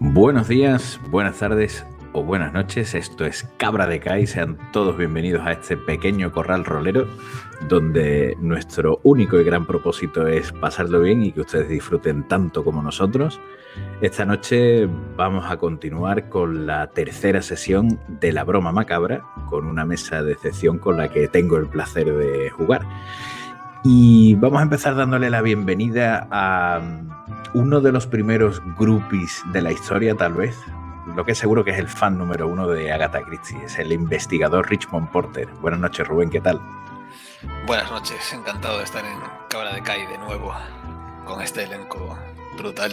Buenos días, buenas tardes o buenas noches. Esto es Cabra de Kai. Sean todos bienvenidos a este pequeño corral rolero donde nuestro único y gran propósito es pasarlo bien y que ustedes disfruten tanto como nosotros. Esta noche vamos a continuar con la tercera sesión de la broma macabra con una mesa de excepción con la que tengo el placer de jugar. Y vamos a empezar dándole la bienvenida a uno de los primeros groupies de la historia, tal vez. Lo que seguro que es el fan número uno de Agatha Christie, es el investigador Richmond Porter. Buenas noches, Rubén, ¿qué tal? Buenas noches, encantado de estar en Cabra de Kai de nuevo, con este elenco brutal.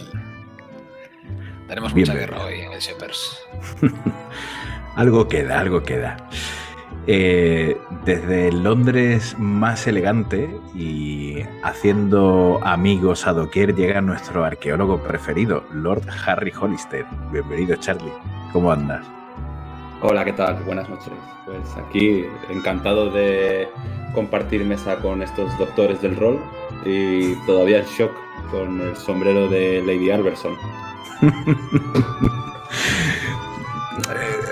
Tenemos mucha guerra hoy en el Shepherds. algo queda, algo queda. Eh, desde Londres más elegante y haciendo amigos a doquier llega nuestro arqueólogo preferido, Lord Harry Hollister. Bienvenido, Charlie. ¿Cómo andas? Hola, ¿qué tal? Buenas noches. Pues aquí encantado de compartir mesa con estos doctores del rol y todavía en shock con el sombrero de Lady Alberson.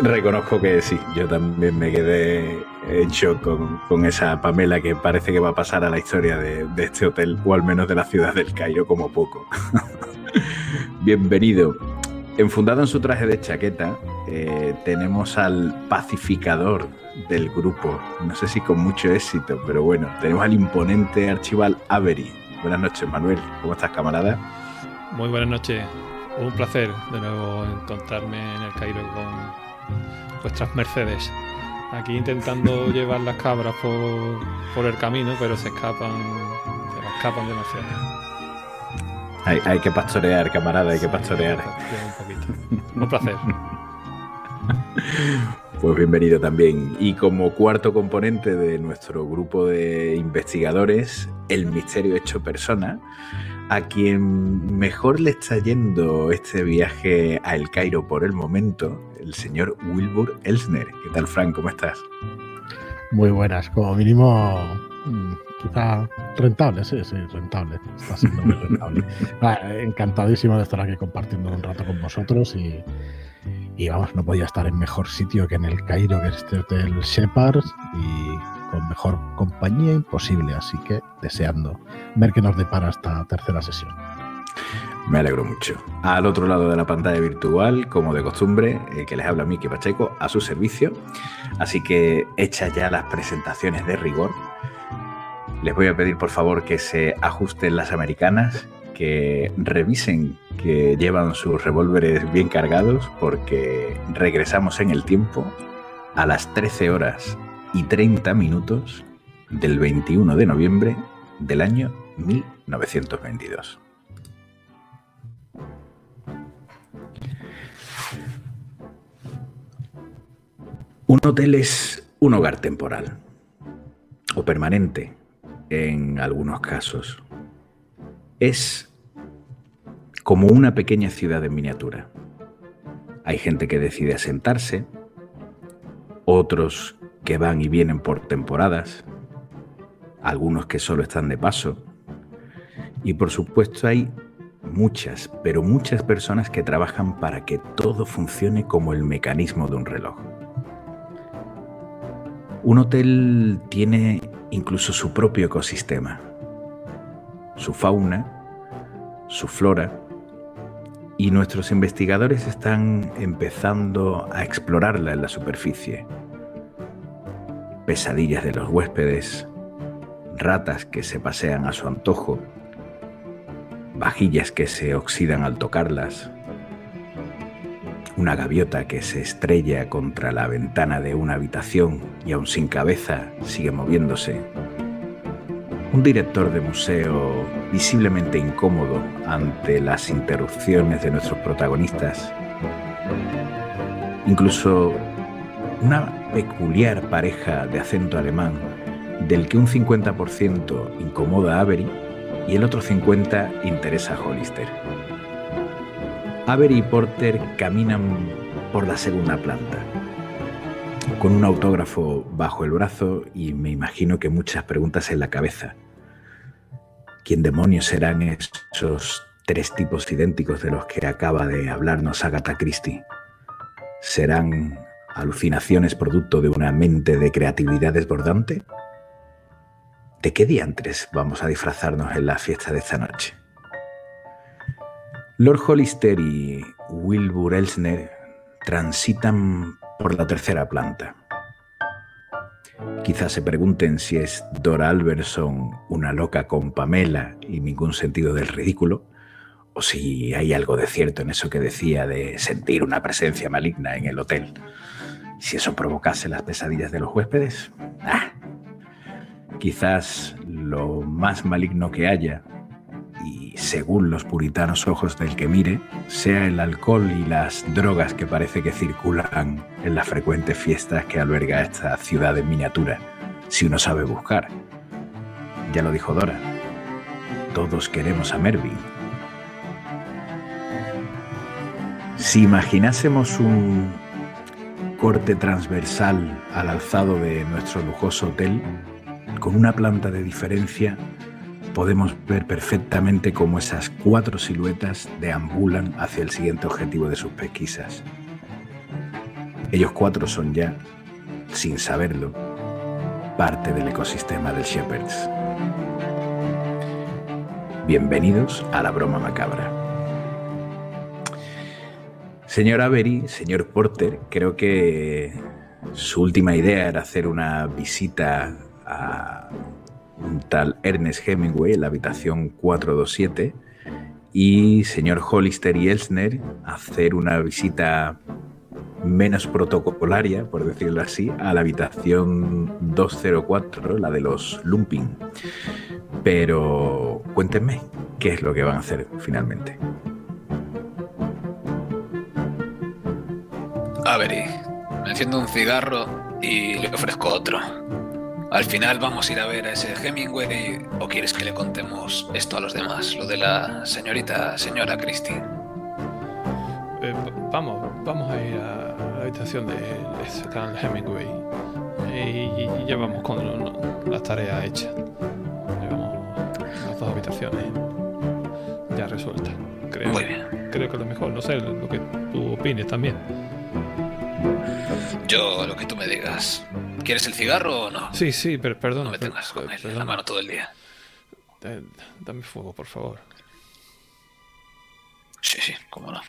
Reconozco que sí, yo también me quedé en shock con, esa Pamela que parece que va a pasar a la historia de, este hotel, o al menos de la ciudad del Cairo como poco. Bienvenido. Enfundado en su traje de chaqueta, eh, tenemos al pacificador del grupo. No sé si con mucho éxito, pero bueno, tenemos al imponente archival Avery. Buenas noches, Manuel. ¿Cómo estás, camarada? Muy buenas noches. Un placer de nuevo encontrarme en el Cairo con vuestras mercedes. Aquí intentando llevar las cabras por, el camino, pero se escapan, se escapan demasiado. Hay, hay que pastorear, camarada, hay que pastorear. Un, placer. Pues bienvenido también. Y como cuarto componente de nuestro grupo de investigadores, el misterio hecho persona, a quien mejor le está yendo este viaje a El Cairo por el momento, el señor Wilbur Elsner. ¿Qué tal, Frank? ¿Cómo estás? Muy buenas, como mínimo mm, quizá rentable, sí, sí, rentable. Está siendo muy rentable. encantadísimo de estar aquí compartiendo un rato con vosotros y, y, vamos, no podía estar en mejor sitio que en el Cairo, que es este hotel Shepard y con mejor compañía imposible, así que deseando ver qué nos depara esta tercera sesión. Me alegro mucho. Al otro lado de la pantalla virtual, como de costumbre, eh, que les habla Miki Pacheco, a su servicio. Así que hecha ya las presentaciones de rigor, les voy a pedir por favor que se ajusten las americanas, que revisen que llevan sus revólveres bien cargados, porque regresamos en el tiempo a las 13 horas y 30 minutos del 21 de noviembre del año 1922. Un hotel es un hogar temporal o permanente en algunos casos. Es como una pequeña ciudad en miniatura. Hay gente que decide asentarse, otros que van y vienen por temporadas, algunos que solo están de paso, y por supuesto hay muchas, pero muchas personas que trabajan para que todo funcione como el mecanismo de un reloj. Un hotel tiene incluso su propio ecosistema, su fauna, su flora, y nuestros investigadores están empezando a explorarla en la superficie. Pesadillas de los huéspedes, ratas que se pasean a su antojo, vajillas que se oxidan al tocarlas, una gaviota que se estrella contra la ventana de una habitación y aún sin cabeza sigue moviéndose. Un director de museo visiblemente incómodo ante las interrupciones de nuestros protagonistas. Incluso una peculiar pareja de acento alemán del que un 50% incomoda a Avery y el otro 50% interesa a Hollister. Avery y Porter caminan por la segunda planta, con un autógrafo bajo el brazo y me imagino que muchas preguntas en la cabeza. ¿Quién demonios serán esos tres tipos idénticos de los que acaba de hablarnos Agatha Christie serán alucinaciones producto de una mente de creatividad desbordante? ¿De qué diantres vamos a disfrazarnos en la fiesta de esta noche? Lord Hollister y Wilbur Elsner transitan por la tercera planta. Quizás se pregunten si es Dora Alberson una loca con Pamela y ningún sentido del ridículo, o si hay algo de cierto en eso que decía de sentir una presencia maligna en el hotel. Si eso provocase las pesadillas de los huéspedes. Ah, quizás lo más maligno que haya, según los puritanos ojos del que mire, sea el alcohol y las drogas que parece que circulan en las frecuentes fiestas que alberga esta ciudad en miniatura, si uno sabe buscar. Ya lo dijo Dora, todos queremos a Mervyn, Si imaginásemos un corte transversal al alzado de nuestro lujoso hotel, con una planta de diferencia, podemos ver perfectamente cómo esas cuatro siluetas deambulan hacia el siguiente objetivo de sus pesquisas. Ellos cuatro son ya, sin saberlo, parte del ecosistema del Shepherds. Bienvenidos a la broma macabra. Señor Avery, señor Porter, creo que su última idea era hacer una visita a un tal Ernest Hemingway en la habitación 427 y señor Hollister y Elsner hacer una visita menos protocolaria, por decirlo así, a la habitación 204, la de los Lumping. Pero cuéntenme, ¿qué es lo que van a hacer finalmente? Avery, me enciendo un cigarro y le ofrezco otro. Al final vamos a ir a ver a ese Hemingway o quieres que le contemos esto a los demás, lo de la señorita, señora Christine. Eh, vamos, vamos a ir a la habitación de ese tal Hemingway y, ya vamos con las tareas hechas. Llevamos las dos habitaciones ya resueltas. Creo, Muy bien. Creo que lo mejor, no sé lo que tú opines también. Yo, lo que tú me digas. ¿Quieres el cigarro o no? Sí, sí, pero perdón. No me tengas con él en la mano todo el día. Dame fuego, por favor. Sí, sí, cómo no.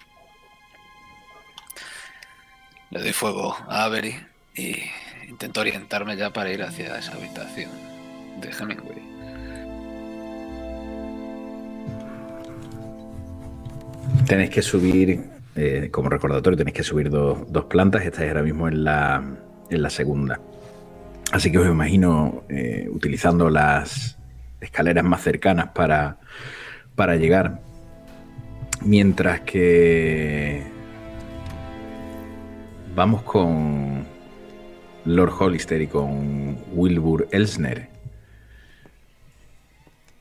Le doy fuego a Avery y intento orientarme ya para ir hacia esa habitación de Hemingway. Tenéis que subir eh, como recordatorio tenéis que subir dos, plantas, estáis ahora mismo en la, en la segunda. Así que os imagino eh, utilizando las escaleras más cercanas para, para llegar. Mientras que vamos con Lord Hollister y con Wilbur Elsner.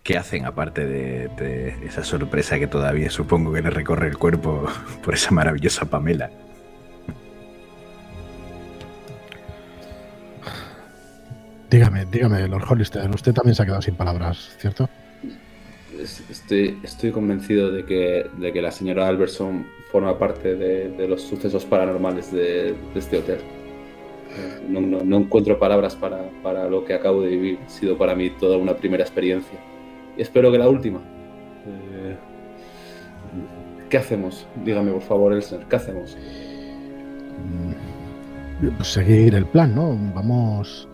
¿Qué hacen aparte de, esa sorpresa que todavía supongo que le recorre el cuerpo por esa maravillosa Pamela? Dígame, dígame, Lord Hollister, usted también se ha quedado sin palabras, ¿cierto? Estoy, estoy convencido de que, de que la señora Alberson forma parte de, los sucesos paranormales de, este hotel. No, no, encuentro palabras para, para lo que acabo de vivir. Ha sido para mí toda una primera experiencia y espero que la última. Eh, ¿Qué hacemos? Dígame, por favor, Elser, ¿qué hacemos? Pues seguir el plan, ¿no? Vamos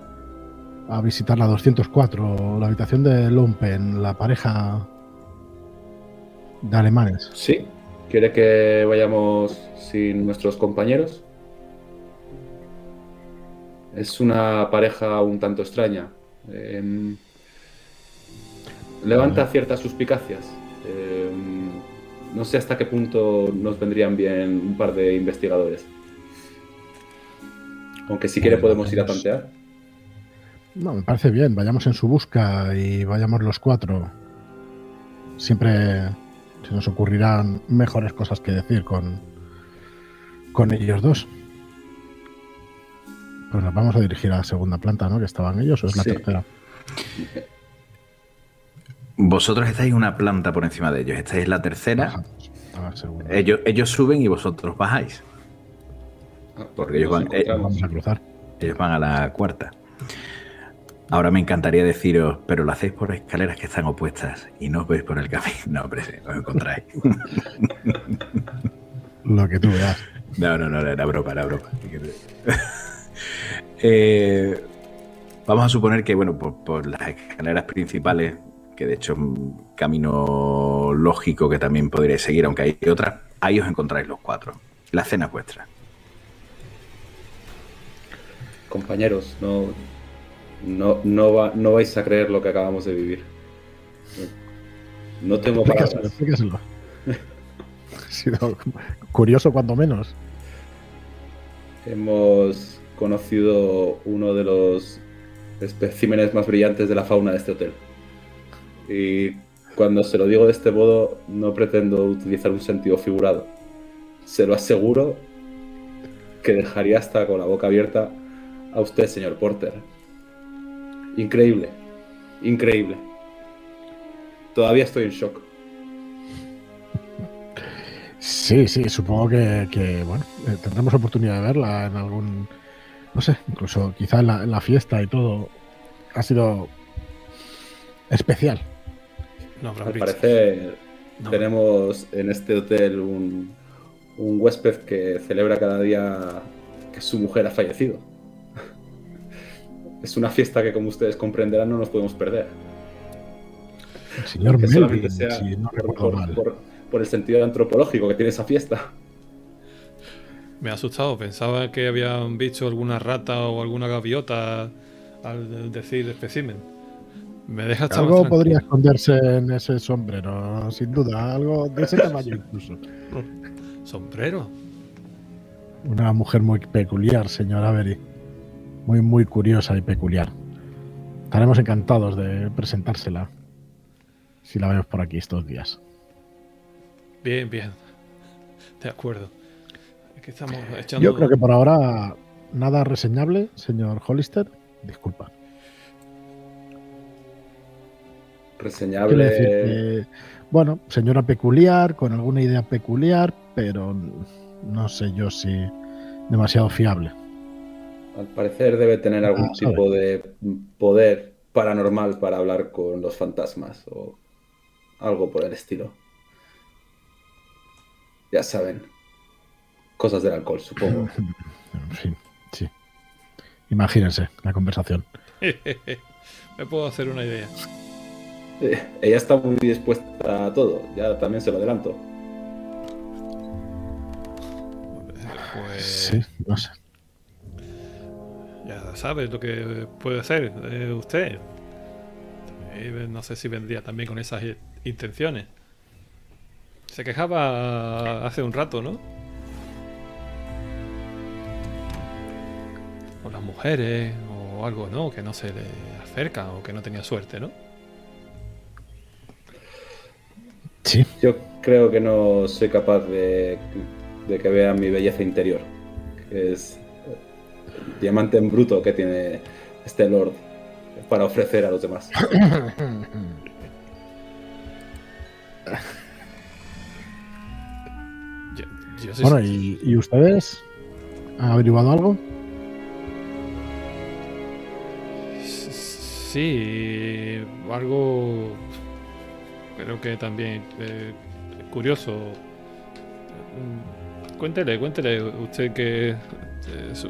a visitar la 204, la habitación de Lumpen, la pareja de alemanes. Sí. ¿Quiere que vayamos sin nuestros compañeros? Es una pareja un tanto extraña. Em, levanta ciertas suspicacias. Eh, no sé hasta qué punto nos vendrían bien un par de investigadores. Aunque si quiere podemos ir a tantear. No, me parece bien. Vayamos en su busca y vayamos los cuatro. Siempre se nos ocurrirán mejores cosas que decir con, con ellos dos. Pues nos vamos a dirigir a la segunda planta, ¿no? Que estaban ellos, o es la tercera. Vosotros estáis una planta por encima de ellos. Esta es la tercera. Ellos, ellos suben y vosotros bajáis. Ah, Porque ellos van- eh. Vamos a cruzar. Ellos van a la cuarta. Ahora me encantaría deciros, pero lo hacéis por escaleras que están opuestas y no os veis por el camino. No, hombre, sí, os encontráis. Lo que tú veas. No, no, no, era broma, era broma. Eh, vamos a suponer que, bueno, por, por las escaleras principales, que de hecho es un camino lógico que también podréis seguir, aunque hay otras, ahí os encontráis los cuatro. La cena es vuestra. Compañeros, no, no, no, va- no vais a creer lo que acabamos de vivir. No tengo palabras. explícaselo. Ha sido curioso cuando menos. Hemos conocido uno de los especímenes más brillantes de la fauna de este hotel. Y cuando se lo digo de este modo, no pretendo utilizar un sentido figurado. Se lo aseguro que dejaría hasta con la boca abierta a usted, señor Porter. Increíble, increíble. Todavía estoy en shock. Sí, sí, supongo que, que, bueno, eh, tendremos oportunidad de verla en algún, no sé, incluso quizá en la, en la fiesta y todo. Ha sido especial. No Al parecer, No. tenemos en este hotel un, un huésped que celebra cada día que su mujer ha fallecido. Es una fiesta que, como ustedes comprenderán, no nos podemos perder. El señor Que solamente Melvin, sea si no por, recuerdo por- mal. por- por el sentido antropológico que tiene esa fiesta. Me ha asustado. Pensaba que habían visto alguna rata o alguna gaviota al decir espécimen. Me deja estar Algo más podría esconderse en ese sombrero, sin duda. Algo de ese tamaño incluso. Sombrero. Una mujer muy peculiar, señor Avery. Muy, muy curiosa y peculiar. Estaremos encantados de presentársela. Si la vemos por aquí estos días. Bien, bien. De acuerdo. Estamos echando. Yo creo que por ahora nada reseñable, señor Hollister. Disculpa. Reseñable. decir que, bueno, señora peculiar, con alguna idea peculiar, pero no sé yo si demasiado fiable. Al parecer debe tener algún Ah, tipo de poder paranormal para hablar con los fantasmas o algo por el estilo. Ya saben. Cosas del alcohol, supongo. En fin, sí. Imagínense la conversación. Me puedo hacer una idea. Eh, ella está muy dispuesta a todo, ya también se lo adelanto. Pues Sí, no sé. Ya sabes lo que puede hacer eh, usted. Eh, no sé si vendría también con esas i- intenciones. Se quejaba hace un rato, ¿no? Con las mujeres o algo, ¿no? Que no se le acercan o que no tenía suerte, ¿no? Sí, Yo creo que no soy capaz de, de que vean mi belleza interior, que es diamante en bruto que tiene este Lord para ofrecer a los demás. Yo, yo sí- Bueno, ¿y, y ustedes? ¿Han averiguado algo? Sí, algo creo que también eh, curioso. Mm, Cuéntele, cuéntele usted que es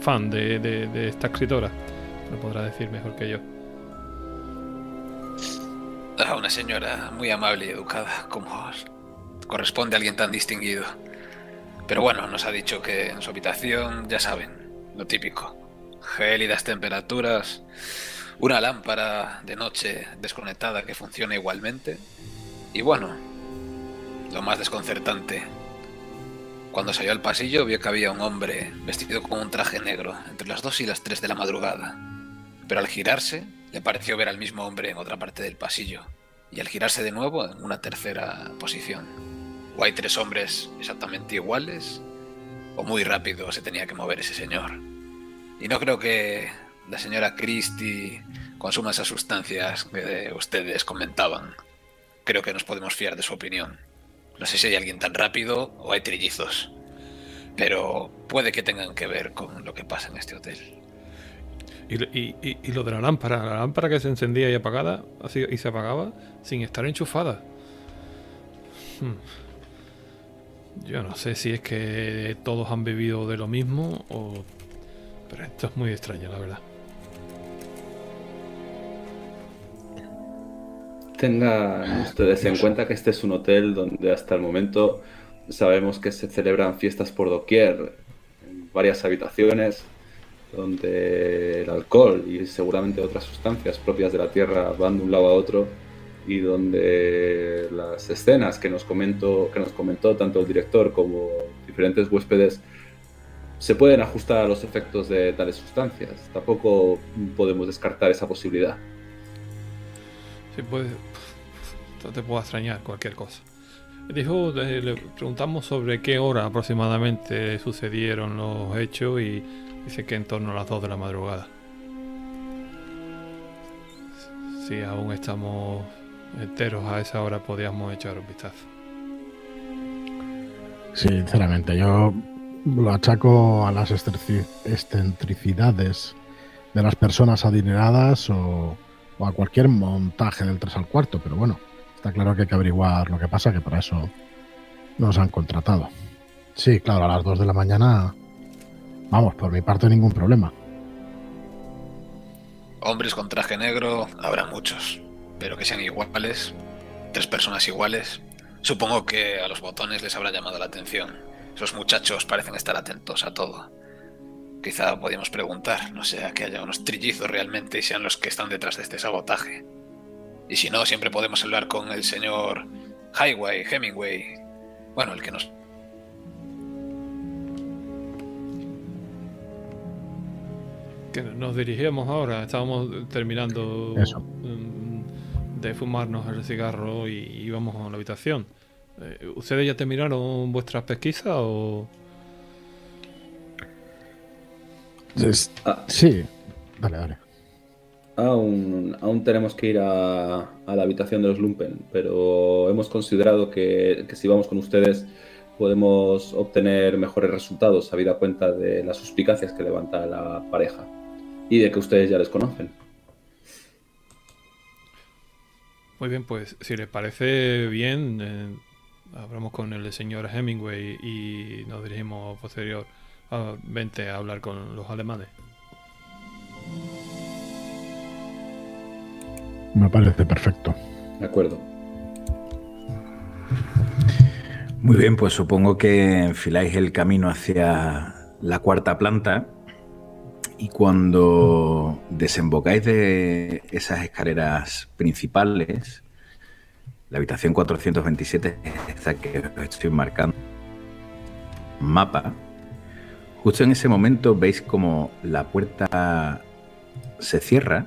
fan de, de- esta escritora. Lo podrá decir mejor que yo. Ah, una señora muy amable y educada, como corresponde a alguien tan distinguido. Pero bueno, nos ha dicho que en su habitación, ya saben, lo típico. Gélidas temperaturas, una lámpara de noche desconectada que funciona igualmente. Y bueno, lo más desconcertante. Cuando salió al pasillo vio que había un hombre vestido con un traje negro entre las 2 y las 3 de la madrugada. Pero al girarse, le pareció ver al mismo hombre en otra parte del pasillo, y al girarse de nuevo en una tercera posición. O hay tres hombres exactamente iguales, o muy rápido se tenía que mover ese señor. Y no creo que la señora Christie consuma esas sustancias que ustedes comentaban, creo que nos podemos fiar de su opinión. No sé si hay alguien tan rápido o hay trillizos, pero puede que tengan que ver con lo que pasa en este hotel. Y, lo de la lámpara, la lámpara que se encendía y apagada así, y se apagaba sin estar enchufada. Hmm. Yo no sé si es que todos han bebido de lo mismo o... Pero esto es muy extraño, la verdad. Tengan ustedes en cuenta que este es un hotel donde hasta el momento sabemos que se celebran fiestas por doquier, en varias habitaciones, donde el alcohol y seguramente otras sustancias propias de la tierra van de un lado a otro y donde las escenas que nos comentó, que nos comentó tanto el director como diferentes huéspedes se pueden ajustar a los efectos de tales sustancias. Tampoco podemos descartar esa posibilidad. Sí, puede. Te puedo extrañar cualquier cosa. Dijo, eh, le preguntamos sobre qué hora aproximadamente sucedieron los hechos y Dice que en torno a las 2 de la madrugada. Si aún estamos enteros a esa hora, podríamos echar un vistazo. Sinceramente, yo lo achaco a las excentricidades de las personas adineradas o, o, a cualquier montaje del 3 al cuarto, pero bueno, está claro que hay que averiguar lo que pasa, que para eso nos han contratado. Sí, claro, a las 2 de la mañana Vamos, por mi parte ningún problema. Hombres con traje negro habrá muchos, pero que sean iguales, tres personas iguales. Supongo que a los botones les habrá llamado la atención. Esos muchachos parecen estar atentos a todo. Quizá podríamos preguntar, no sea que haya unos trillizos realmente y sean los que están detrás de este sabotaje. Y si no, siempre podemos hablar con el señor Highway, Hemingway. Bueno, el que nos que nos dirigíamos ahora, estábamos terminando mm, de fumarnos el cigarro y íbamos a la habitación. Eh, ¿Ustedes ya terminaron vuestras pesquisas o...? Ah. sí, dale, dale. Aún, aún tenemos que ir a, a, la habitación de los Lumpen, pero hemos considerado que, que si vamos con ustedes podemos obtener mejores resultados, habida cuenta de las suspicacias que levanta la pareja y de que ustedes ya les conocen. Muy bien, pues si les parece bien, eh, hablamos con el señor Hemingway y nos dirigimos posteriormente a hablar con los alemanes. Me parece perfecto. De acuerdo. Muy bien, pues supongo que enfiláis el camino hacia la cuarta planta y cuando desembocáis de esas escaleras principales, la habitación 427, esta que os estoy marcando, mapa, justo en ese momento veis como la puerta se cierra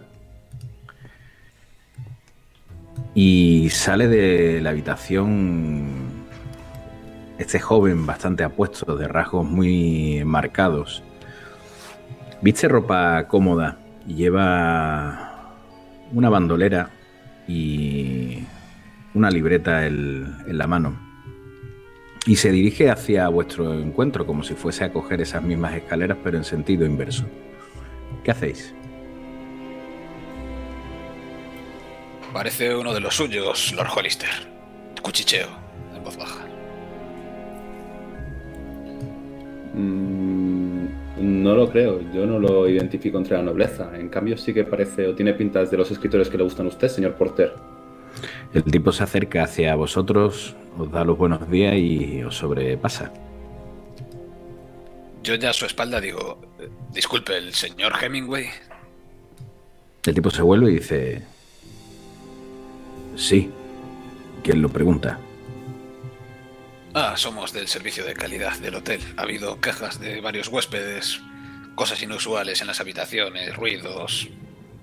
y sale de la habitación este joven bastante apuesto, de rasgos muy marcados Viste ropa cómoda lleva una bandolera y una libreta en la mano. Y se dirige hacia vuestro encuentro como si fuese a coger esas mismas escaleras pero en sentido inverso. ¿Qué hacéis? Parece uno de los suyos, Lord Hollister. Cuchicheo, en voz baja. Mm, no lo creo, yo no lo identifico entre la nobleza. En cambio, sí que parece o tiene pintas de los escritores que le gustan a usted, señor Porter. El tipo se acerca hacia vosotros, os da los buenos días y os sobrepasa. Yo ya a su espalda digo, disculpe, ¿el señor Hemingway? El tipo se vuelve y dice, sí, ¿quién lo pregunta? Ah, somos del servicio de calidad del hotel. Ha habido quejas de varios huéspedes, cosas inusuales en las habitaciones, ruidos,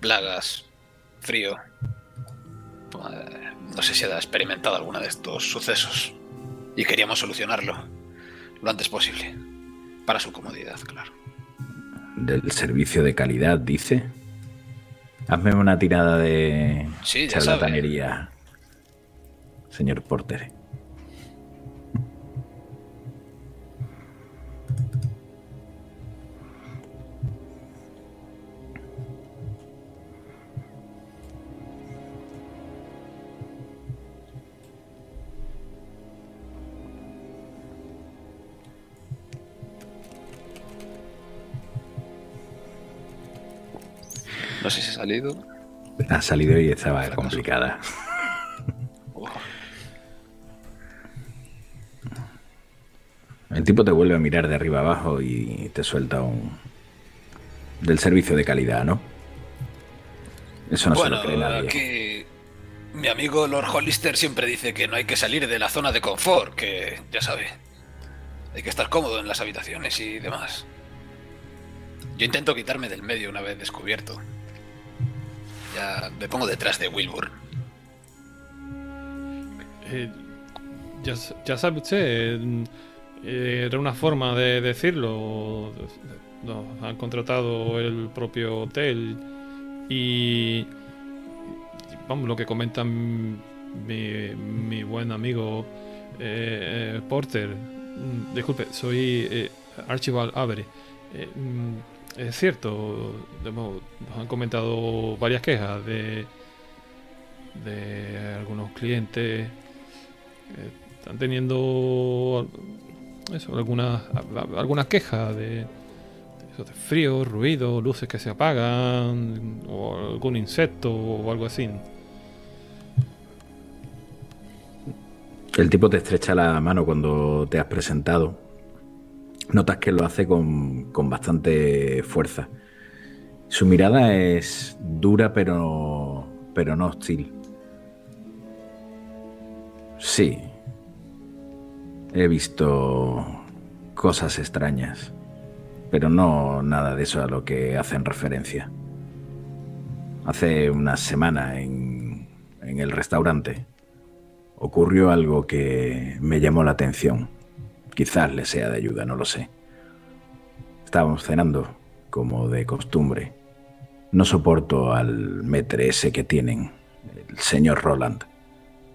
plagas, frío. Eh, no sé si ha experimentado alguna de estos sucesos y queríamos solucionarlo lo antes posible. Para su comodidad, claro. ¿Del servicio de calidad, dice? Hazme una tirada de Sí, ya sabe. charlatanería, señor Porter. No sé si ha salido. Ha salido y estaba Fracaso. complicada. Oh, El tipo te vuelve a mirar de arriba abajo y te suelta un... Del servicio de calidad, ¿no? Eso no se bueno, lo cree nadie. aquí mi amigo Lord Hollister siempre dice que no hay que salir de la zona de confort, que ya sabe. Hay que estar cómodo en las habitaciones y demás. Yo intento quitarme del medio una vez descubierto. Ya me pongo detrás de Wilbur. Eh, ya, ya sabe usted, eh, era una forma de decirlo. Han contratado el propio hotel y, vamos, lo que comenta mi, mi buen amigo eh, eh, Porter. Mm, Disculpe, soy eh, Archibald Avery. Eh, es cierto, nos han comentado varias quejas de, de algunos clientes que están teniendo eso, algunas, algunas quejas de eso, de frío, ruido, luces que se apagan, o algún insecto o algo así. El tipo te estrecha la mano cuando te has presentado. Notas que lo hace con, con bastante fuerza. Su mirada es dura pero, pero no hostil. Sí. He visto cosas extrañas, pero no nada de eso a lo que hacen referencia. Hace una semana en, en el restaurante ocurrió algo que me llamó la atención. Quizás le sea de ayuda, no lo sé. Estábamos cenando, como de costumbre. No soporto al metre ese que tienen, el señor Roland.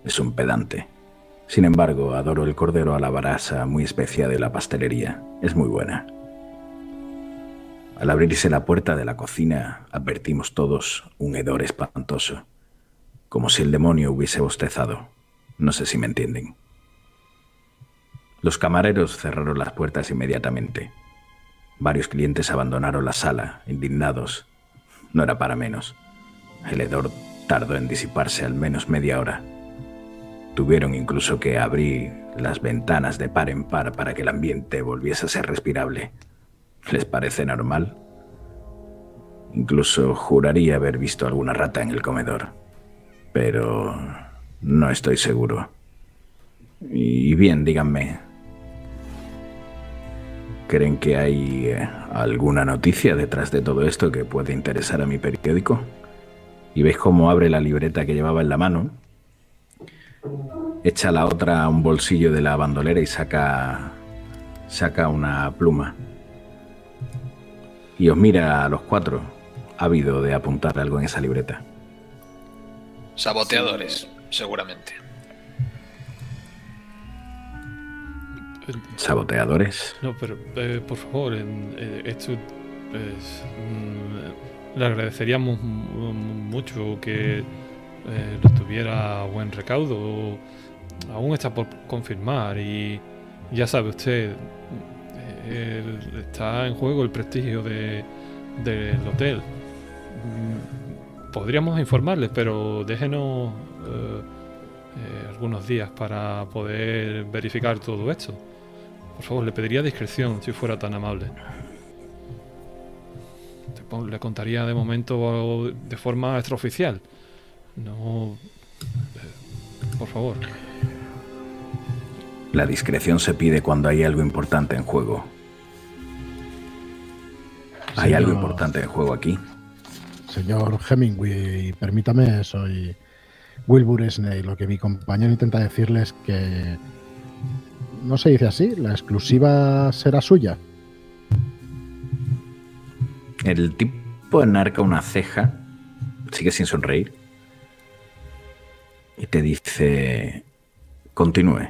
Es un pedante. Sin embargo, adoro el cordero a la brasa muy especial de la pastelería. Es muy buena. Al abrirse la puerta de la cocina, advertimos todos un hedor espantoso, como si el demonio hubiese bostezado. No sé si me entienden. Los camareros cerraron las puertas inmediatamente. Varios clientes abandonaron la sala, indignados. No era para menos. El hedor tardó en disiparse al menos media hora. Tuvieron incluso que abrir las ventanas de par en par para que el ambiente volviese a ser respirable. ¿Les parece normal? Incluso juraría haber visto alguna rata en el comedor. Pero no estoy seguro. Y bien, díganme. ¿Creen que hay eh, alguna noticia detrás de todo esto que puede interesar a mi periódico? Y veis cómo abre la libreta que llevaba en la mano, echa la otra a un bolsillo de la bandolera y saca saca una pluma. Y os mira a los cuatro, ávido de apuntar algo en esa libreta. Saboteadores, seguramente. Saboteadores. No, pero eh, por favor, eh, esto es, mm, le agradeceríamos mu- mucho que eh, tuviera buen recaudo. Aún está por confirmar y ya sabe usted, está en juego el prestigio de, del hotel. Mm, Podríamos informarles, pero déjenos eh, eh, algunos días para poder verificar todo esto. Por favor, le pediría discreción si fuera tan amable. Le contaría de momento de forma extraoficial. No. eh, por favor. La discreción se pide cuando hay algo importante en juego. ¿Hay Señor- algo importante en juego aquí? Señor Hemingway, permítame, soy Wilbur Snake. Lo que mi compañero intenta decirle es que no se dice así, la exclusiva será suya. El tipo enarca una ceja, sigue sin sonreír y te dice, continúe.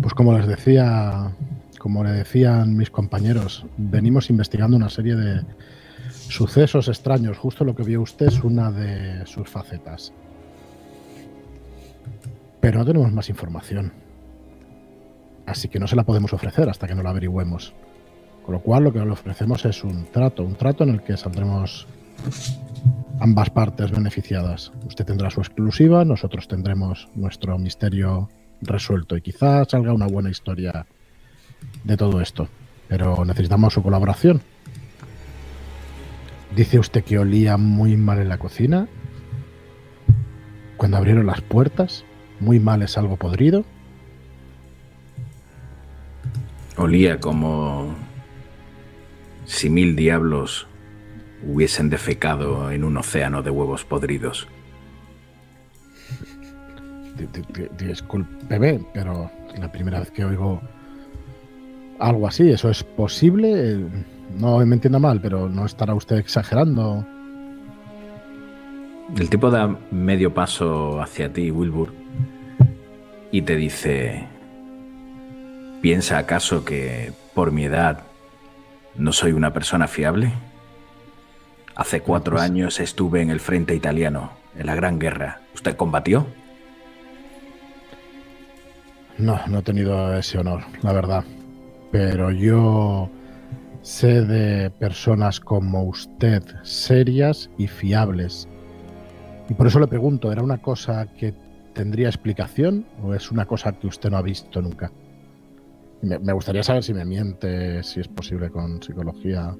Pues como les decía, como le decían mis compañeros, venimos investigando una serie de sucesos extraños. Justo lo que vio usted es una de sus facetas. Pero no tenemos más información. Así que no se la podemos ofrecer hasta que no la averigüemos. Con lo cual lo que le ofrecemos es un trato, un trato en el que saldremos ambas partes beneficiadas. Usted tendrá su exclusiva, nosotros tendremos nuestro misterio resuelto y quizás salga una buena historia de todo esto. Pero necesitamos su colaboración. Dice usted que olía muy mal en la cocina. Cuando abrieron las puertas, muy mal es algo podrido. Olía como si mil diablos hubiesen defecado en un océano de huevos podridos. Discúlpeme, pero es la primera vez que oigo algo así. ¿Eso es posible? No me entienda mal, pero ¿no estará usted exagerando? El tipo da medio paso hacia ti, Wilbur, y te dice, ¿piensa acaso que por mi edad no soy una persona fiable? Hace cuatro pues años estuve en el frente italiano, en la Gran Guerra. ¿Usted combatió? No, no he tenido ese honor, la verdad. Pero yo sé de personas como usted, serias y fiables. Y por eso le pregunto, ¿era una cosa que tendría explicación o es una cosa que usted no ha visto nunca? Me, gustaría saber si me miente, si es posible con psicología.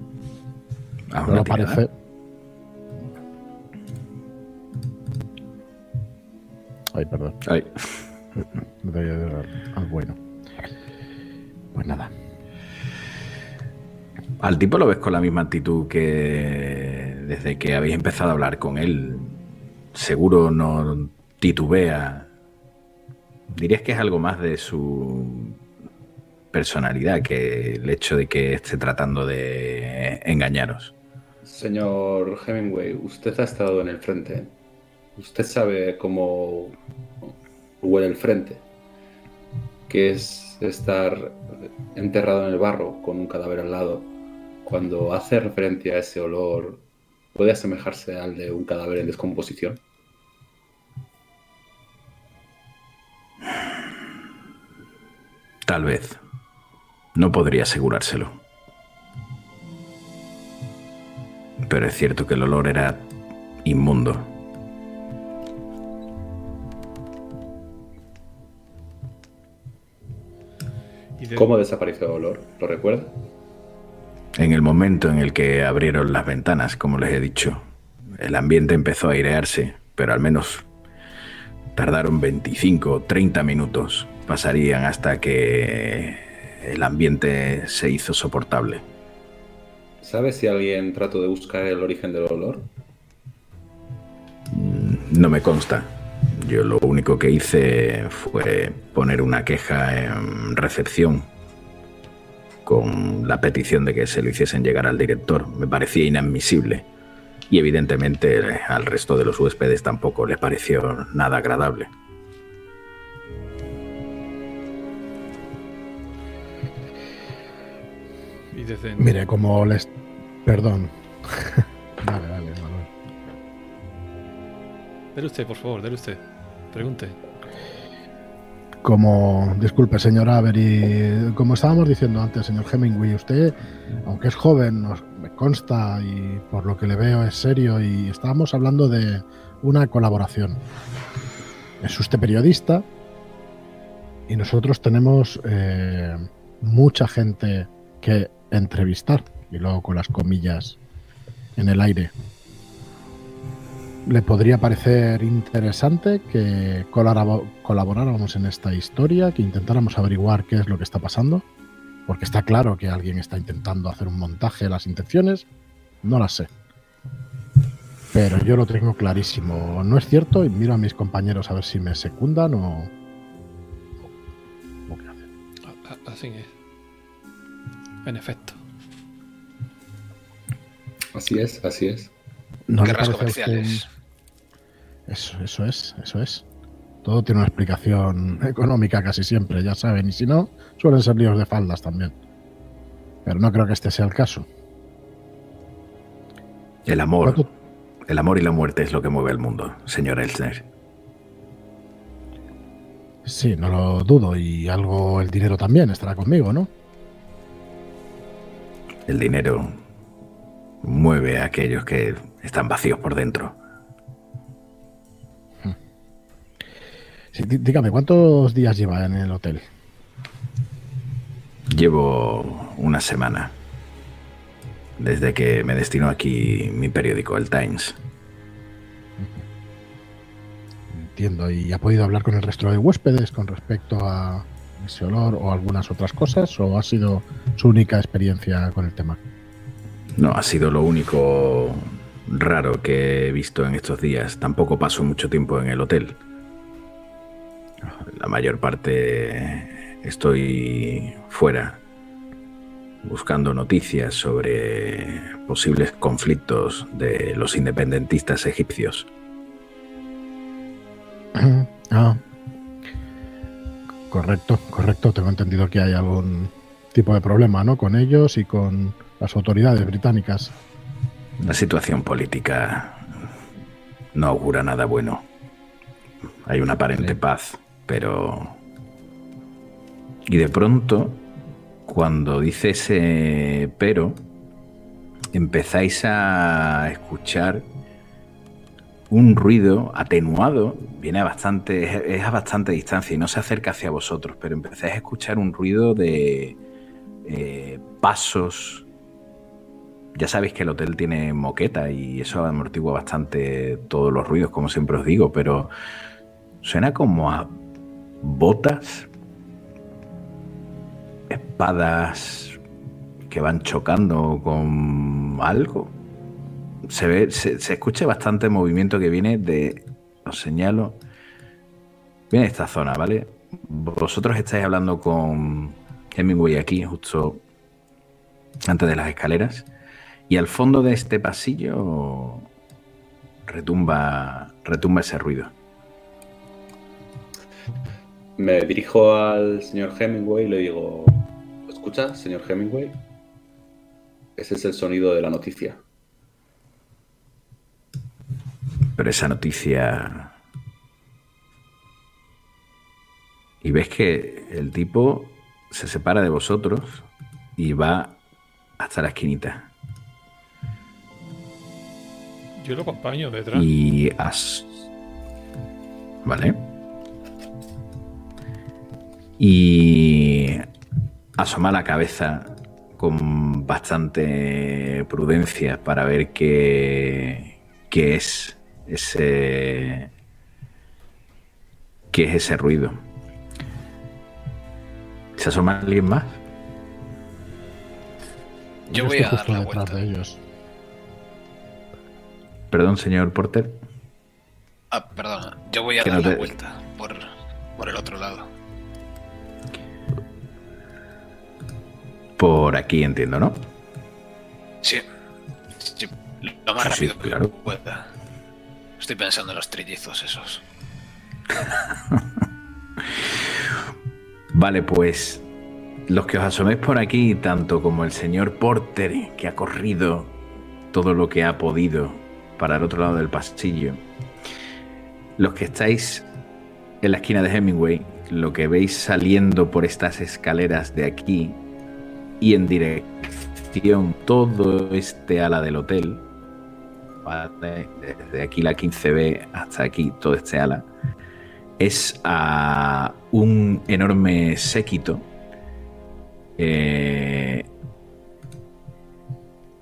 No parece. Ay, perdón. Ay. Al bueno. Pues nada. Al tipo lo ves con la misma actitud que desde que habéis empezado a hablar con él. Seguro no titubea. Dirías que es algo más de su personalidad que el hecho de que esté tratando de engañaros. Señor Hemingway, usted ha estado en el frente. Usted sabe cómo huele el frente, que es estar enterrado en el barro con un cadáver al lado. Cuando hace referencia a ese olor, puede asemejarse al de un cadáver en descomposición. Tal vez. No podría asegurárselo. Pero es cierto que el olor era inmundo. ¿Cómo desapareció el olor? ¿Lo recuerda? En el momento en el que abrieron las ventanas, como les he dicho, el ambiente empezó a airearse, pero al menos tardaron 25 o 30 minutos. Pasarían hasta que el ambiente se hizo soportable. ¿Sabes si alguien trató de buscar el origen del olor? Mm, no me consta. Yo lo único que hice fue poner una queja en recepción con la petición de que se lo hiciesen llegar al director. Me parecía inadmisible. Y evidentemente al resto de los huéspedes tampoco les pareció nada agradable. Mire, como les... Perdón. vale, vale, Manuel. Dele usted, por favor, dele usted. Pregunte. Como, disculpe, señor Avery, como estábamos diciendo antes, señor Hemingway, usted, aunque es joven, nos, consta y por lo que le veo es serio y estábamos hablando de una colaboración. Es usted periodista y nosotros tenemos eh, mucha gente que entrevistar y luego con las comillas en el aire le podría parecer interesante que colaboráramos en esta historia, que intentáramos averiguar qué es lo que está pasando, porque está claro que alguien está intentando hacer un montaje de las intenciones, no las sé. Pero yo lo tengo clarísimo, ¿no es cierto? Y miro a mis compañeros a ver si me secundan o... o qué hacen. Así es. En efecto. Así es, así es. ¿No Guerras comerciales. Eso, eso es, eso es. Todo tiene una explicación económica casi siempre, ya saben. Y si no, suelen ser líos de faldas también. Pero no creo que este sea el caso. El amor, ¿Cuánto- el amor y la muerte es lo que mueve el mundo, señor Elsner. Sí, no lo dudo. Y algo, el dinero también estará conmigo, ¿no? El dinero mueve a aquellos que están vacíos por dentro. Sí, dí- dígame, ¿cuántos días lleva en el hotel? Llevo una semana desde que me destinó aquí mi periódico, el Times. Entiendo. ¿Y ha podido hablar con el resto de huéspedes con respecto a ese olor o algunas otras cosas? ¿O ha sido su única experiencia con el tema? No, ha sido lo único raro que he visto en estos días. Tampoco paso mucho tiempo en el hotel. La mayor parte estoy fuera buscando noticias sobre posibles conflictos de los independentistas egipcios. Ah. Correcto, correcto. Tengo entendido que hay algún tipo de problema, ¿no? Con ellos y con las autoridades británicas. La situación política no augura nada bueno. Hay una aparente paz, pero... Y de pronto, cuando dice ese pero, empezáis a escuchar un ruido atenuado, viene a bastante, es- a bastante distancia y no se acerca hacia vosotros, pero empezáis a escuchar un ruido de eh, pasos, ya sabéis que el hotel tiene moqueta y eso amortigua bastante todos los ruidos, como siempre os digo, pero suena como a botas, espadas que van chocando con algo. Se ve, se, escucha bastante movimiento que viene de, os señalo, viene esta zona, ¿vale? Vosotros estáis hablando con Hemingway aquí, justo antes de las escaleras. Y al fondo de este pasillo retumba, retumba ese ruido. Me dirijo al señor Hemingway y le digo, ¿escucha, señor Hemingway? Ese es el sonido de la noticia. Pero esa noticia... Y ves que el tipo se separa de vosotros y va hasta la esquinita. Yo lo acompaño detrás. Y as... Vale. Y asoma la cabeza con bastante prudencia para ver qué, qué es ese qué es ese ruido. ¿Se asoma alguien más? Yo Yo voy a dar la detrás vuelta. de ellos. Perdón, señor Porter. Ah, perdona. Yo voy a Que dar no la vuelta por, por el otro lado. Por aquí entiendo, ¿no? Sí. Sí, Lo más Sí, rápido sí, que claro. pueda. Estoy pensando en los trillizos esos. Vale, pues los que os asoméis por aquí, tanto como el señor Porter, que ha corrido todo lo que ha podido para el otro lado del pasillo, los que estáis en la esquina de Hemingway, lo que veis saliendo por estas escaleras de aquí y en dirección todo este ala del hotel, desde aquí la 15B hasta aquí todo este ala, es a un enorme séquito. Eh,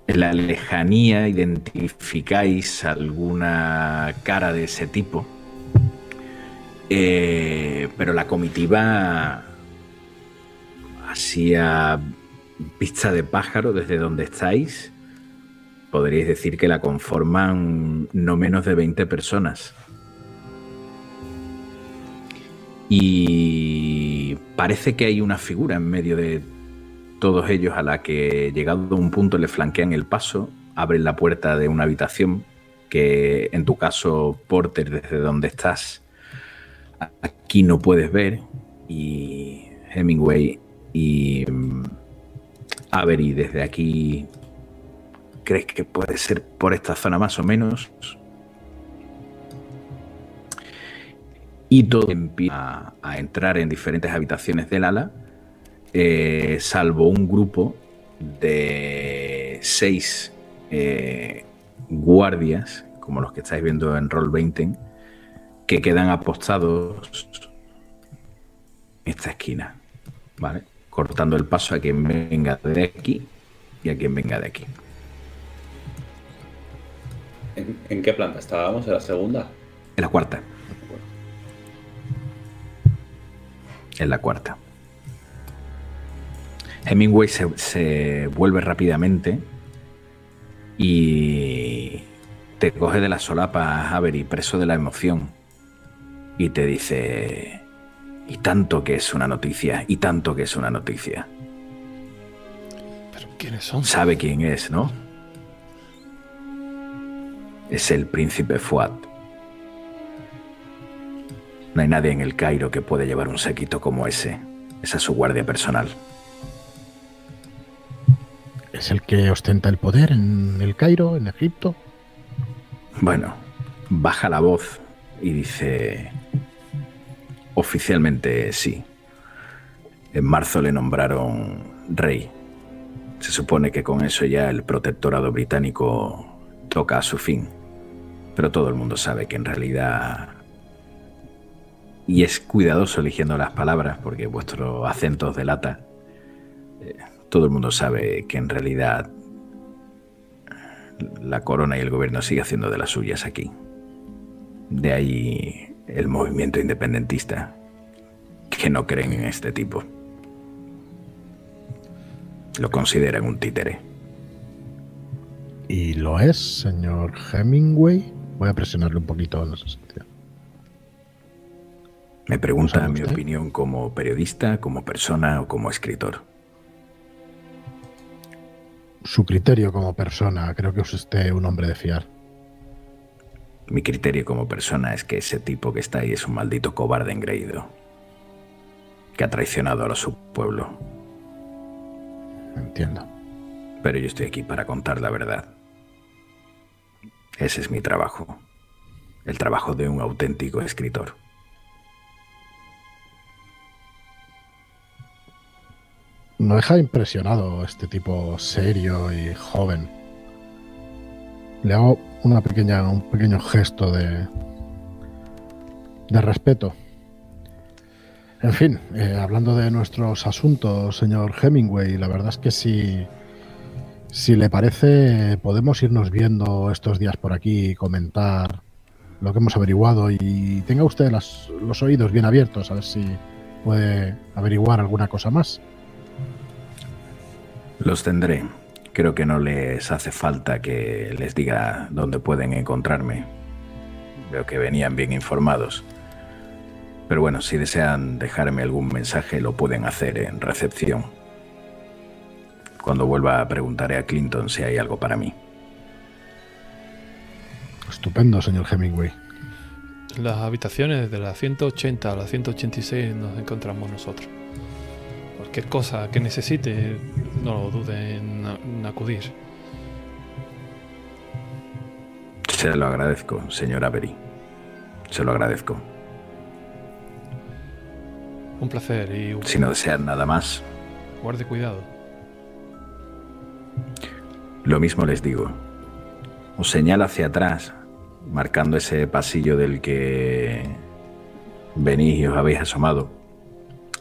en la lejanía identificáis alguna cara de ese tipo. Eh, pero la comitiva, así a vista de pájaro desde donde estáis, podríais decir que la conforman no menos de 20 personas. Y parece que hay una figura en medio de todos ellos a la que llegado a un punto le flanquean el paso. abren la puerta de una habitación que en tu caso, Porter, desde donde estás, aquí no puedes ver. Y Hemingway y mm, Avery desde aquí, ¿crees que puede ser por esta zona más o menos? Y todo empieza a, entrar en diferentes habitaciones del ala, eh, salvo un grupo de seis eh, guardias, como los que estáis viendo en Roll 20, que quedan apostados en esta esquina, ¿vale? Cortando el paso a quien venga de aquí y a quien venga de aquí. ¿En, qué planta estábamos? ¿En la segunda? En la cuarta. En la cuarta. Hemingway se vuelve rápidamente y te coge de la solapa, Avery, preso de la emoción, y te dice, y tanto que es una noticia, y tanto que es una noticia. ¿Pero quiénes son? Sabe quién es, ¿no? Es el príncipe Fuad. No hay nadie en el Cairo que pueda llevar un séquito como ese. Esa es su guardia personal. ¿Es el que ostenta el poder en el Cairo, en Egipto? Bueno, baja la voz y dice, oficialmente sí. En marzo le nombraron rey. Se supone que con eso ya el protectorado británico toca a su fin. Pero todo el mundo sabe que en realidad... Y es cuidadoso eligiendo las palabras porque vuestro acento delata. Eh, todo el mundo sabe que en realidad la corona y el gobierno sigue haciendo de las suyas aquí. De ahí el movimiento independentista, que no creen en este tipo. Lo consideran un títere. ¿Y lo es, señor Hemingway? Voy a presionarle un poquito en ese sentido. Me pregunta mi opinión como periodista, como persona o como escritor su criterio como persona. Creo que es usted un hombre de fiar. Mi criterio como persona es que ese tipo que está ahí es un maldito cobarde engreído. Que ha traicionado a su pueblo. Entiendo. Pero yo estoy aquí para contar la verdad. Ese es mi trabajo. El trabajo de un auténtico escritor. Me deja impresionado este tipo serio y joven. Le hago una pequeña, un pequeño gesto de, de respeto. En fin, eh, hablando de nuestros asuntos, señor Hemingway, la verdad es que si, si le parece, podemos irnos viendo estos días por aquí comentar lo que hemos averiguado y tenga usted los oídos bien abiertos a ver si puede averiguar alguna cosa más. Los tendré. Creo que no les hace falta que les diga dónde pueden encontrarme. Veo que venían bien informados. Pero bueno, si desean dejarme algún mensaje, lo pueden hacer en recepción. Cuando vuelva, preguntaré a Clinton si hay algo para mí. Estupendo, señor Hemingway. las habitaciones de la 180 a la 186 nos encontramos nosotros cualquier cosa que necesite, no lo dude en, acudir. Se lo agradezco, señor Avery. Se lo agradezco. Un placer y... Si no desean nada más... Guarde cuidado. Lo mismo les digo. Os señala hacia atrás, marcando ese pasillo del que venís y os habéis asomado.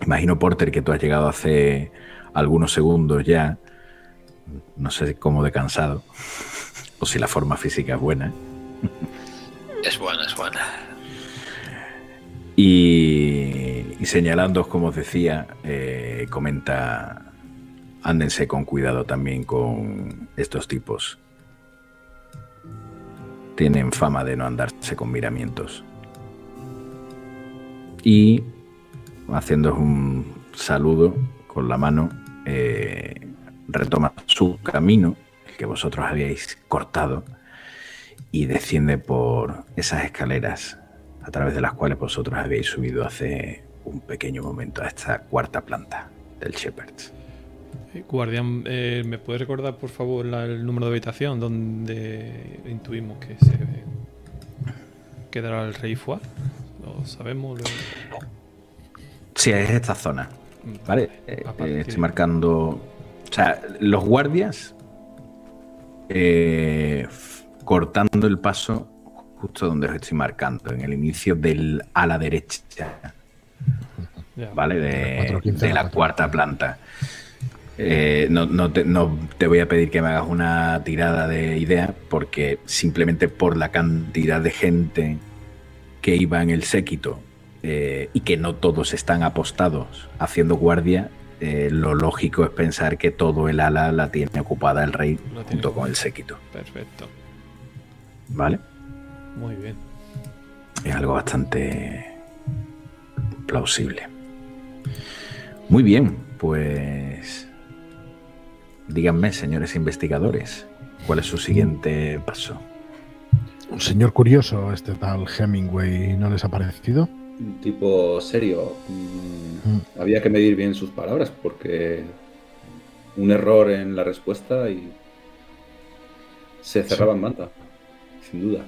Imagino, Porter, que tú has llegado hace algunos segundos ya, no sé cómo de cansado, o si la forma física es buena. Es buena, es buena. Y, y señalando, como os decía, eh, comenta, ándense con cuidado también con estos tipos. Tienen fama de no andarse con miramientos. Y haciendo un saludo con la mano, eh, retoma su camino el que vosotros habíais cortado y desciende por esas escaleras a través de las cuales vosotros habéis subido hace un pequeño momento a esta cuarta planta del Shepherds. Eh, Guardián, eh, ¿me puede recordar por favor la- el número de habitación donde intuimos que se quedará el rey Fuad? ¿Lo sabemos? Lo- Sí, es esta zona. ¿Vale? Eh, eh, estoy marcando. O sea, los guardias eh, cortando el paso justo donde os estoy marcando, en el inicio del a la derecha. ¿vale? De, 415 de la cuarta planta. Eh, no, no te, no te voy a pedir que me hagas una tirada de idea, porque simplemente por la cantidad de gente que iba en el séquito eh, y que no todos están apostados haciendo guardia, eh, lo lógico es pensar que todo el ala la tiene ocupada el rey junto con el séquito, Perfecto. ¿vale? Muy bien. Es algo bastante plausible. Muy bien, pues díganme, señores investigadores, ¿cuál es su siguiente paso? Un señor curioso, este tal Hemingway, ¿no les ha parecido? Un tipo serio. Mm, Había que medir bien sus palabras porque un error en la respuesta y se cerraba en banda, sin duda.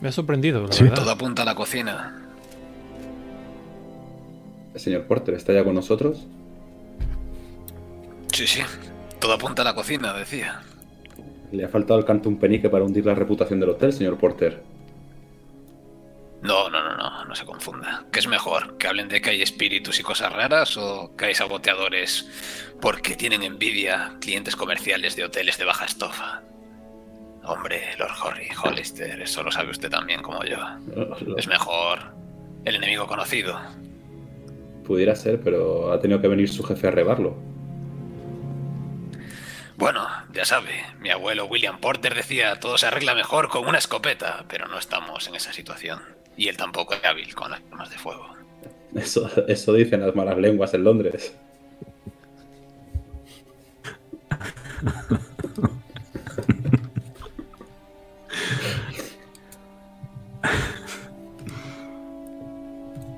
Me ha sorprendido, la Sí. verdad. Todo apunta a la cocina. El señor Porter está ya con nosotros. Sí, sí. Todo apunta a la cocina, decía. Le ha faltado el canto un penique para hundir la reputación del hotel, señor Porter. No, no, no, no, no se confunda. ¿Qué es mejor? ¿Que hablen de que hay espíritus y cosas raras o que hay saboteadores porque tienen envidia clientes comerciales de hoteles de baja estofa? Hombre, Lord Horry, Hollister, eso lo sabe usted también como yo. Es mejor el enemigo conocido. Pudiera ser, pero ha tenido que venir su jefe a rebarlo. Bueno, ya sabe, mi abuelo William Porter decía todo se arregla mejor con una escopeta, pero no estamos en esa situación. Y él tampoco es hábil con las armas de fuego. Eso, eso dicen las malas lenguas en Londres.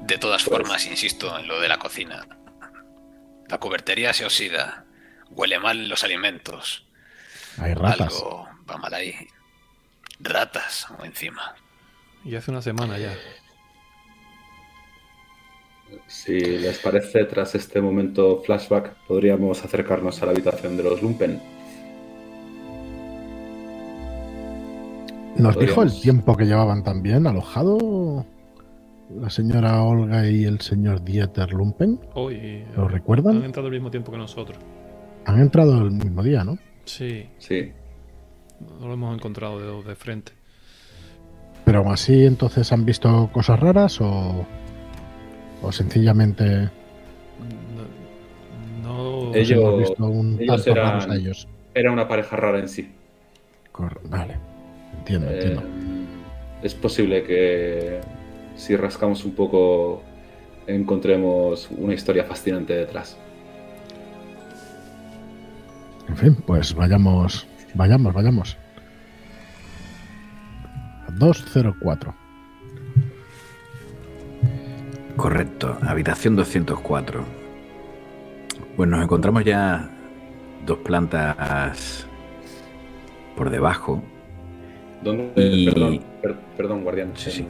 De todas formas, insisto en lo de la cocina. La cubertería se oxida, huele mal los alimentos, Hay ratas. algo va mal ahí. Ratas o encima. Y hace una semana ya. Si les parece, tras este momento flashback, podríamos acercarnos a la habitación de los Lumpen. ¿Nos dijo el tiempo que llevaban también alojado la señora Olga y el señor Dieter Lumpen? Hoy ¿Lo han recuerdan? entrado al mismo tiempo que nosotros. Han entrado el mismo día, ¿no? Sí, Sí, no lo hemos encontrado de, de frente. Pero aún así, entonces, ¿han visto cosas raras o, o sencillamente No, Ellos- os Pues hemos visto un ellos tanto raros eran- a ellos? era una pareja rara en sí. Cor- vale, entiendo, Eh, entiendo. es posible que si rascamos un poco encontremos una historia fascinante detrás. En fin, pues vayamos, vayamos, vayamos. 204. Correcto, habitación 204. Pues nos encontramos ya dos plantas por debajo. ¿Dónde? Y- Perdón, per- perdón, guardián. Sí, sí.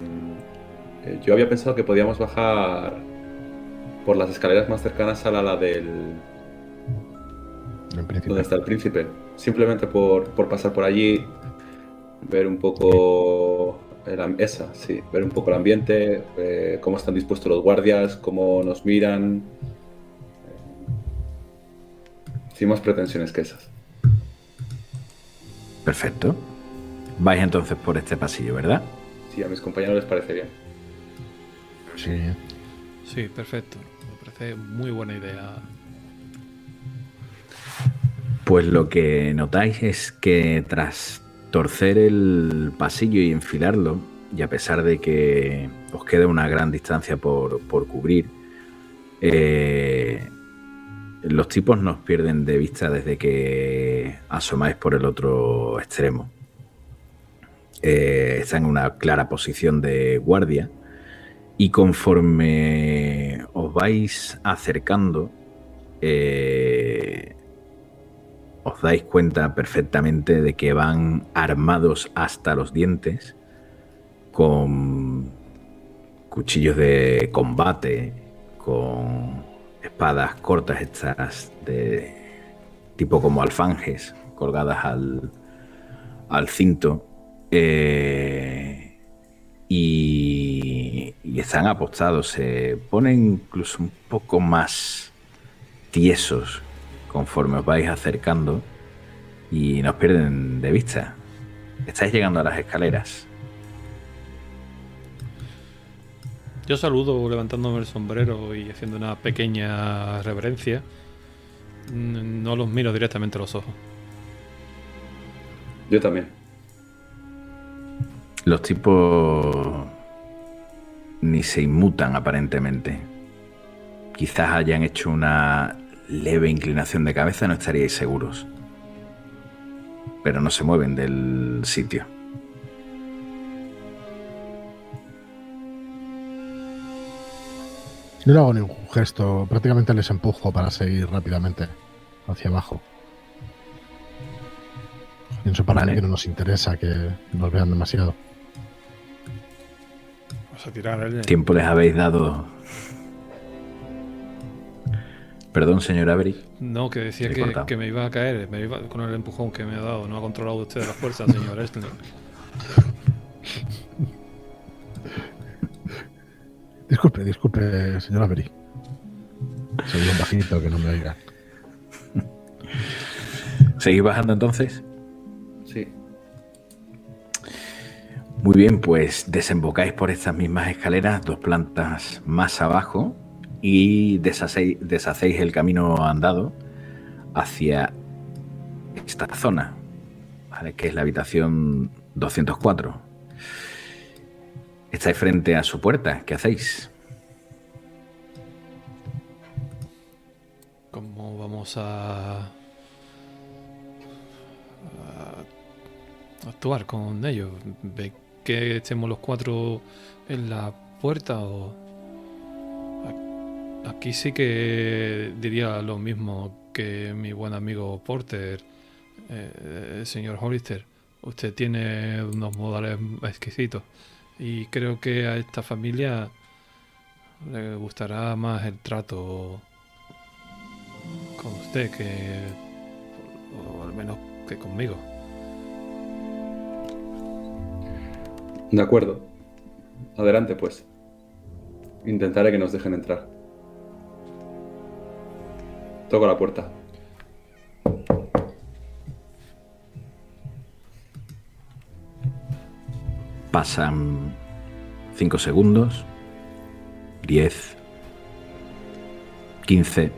Eh, Yo había pensado que podíamos bajar por las escaleras más cercanas a la, la del donde está el príncipe. Simplemente por, por pasar por allí, ver un poco el esa, sí, ver un poco el ambiente, eh, cómo están dispuestos los guardias, cómo nos miran. Sin más pretensiones que esas. Perfecto. Vais entonces por este pasillo, ¿verdad? Si a mis compañeros les parece bien. Sí. Sí, perfecto. Me parece muy buena idea. Pues lo que notáis es que tras torcer el pasillo y enfilarlo, y a pesar de que os queda una gran distancia por, por cubrir, eh, los tipos nos pierden de vista desde que asomáis por el otro extremo. Eh, están en una clara posición de guardia y conforme os vais acercando, eh, os dais cuenta perfectamente de que van armados hasta los dientes con cuchillos de combate, con espadas cortas estas de tipo como alfanjes colgadas al, al cinto eh, y, y, están apostados se ponen incluso un poco más tiesos conforme os vais acercando y nos pierden de vista estáis llegando a las escaleras Yo saludo levantándome el sombrero y haciendo una pequeña reverencia. No los miro directamente a los ojos. Yo también. Los tipos ni se inmutan aparentemente. Quizás hayan hecho una leve inclinación de cabeza, no estaríais seguros. Pero no se mueven del sitio. Yo no hago ningún gesto, prácticamente les empujo para seguir rápidamente hacia abajo. Pienso para vale. que no nos interesa que nos vean demasiado. Vamos a tirar el... Tiempo les habéis dado. Perdón, señor Avery. No, que decía que, que, me iba a caer, me iba con el empujón que me ha dado. No ha controlado usted la fuerza, señor Estling. Disculpe, disculpe, señora Avery. Soy un bajito que no me oiga. ¿Seguís bajando entonces? Sí. Muy bien, pues desembocáis por estas mismas escaleras, dos plantas más abajo, y deshacéis, deshacéis el camino andado hacia esta zona, que es la habitación 204. Estáis frente a su puerta. ¿Qué hacéis? ¿Cómo vamos a, a actuar con ellos? ¿Ve que estemos los cuatro en la puerta o aquí sí que diría lo mismo que mi buen amigo Porter, eh, señor Hollister. Usted tiene unos modales exquisitos. Y creo que a esta familia le gustará más el trato con usted que, al menos que conmigo. De acuerdo. Adelante, pues. Intentaré que nos dejen entrar. Toco la puerta. Pasan 5 segundos, 10, 15.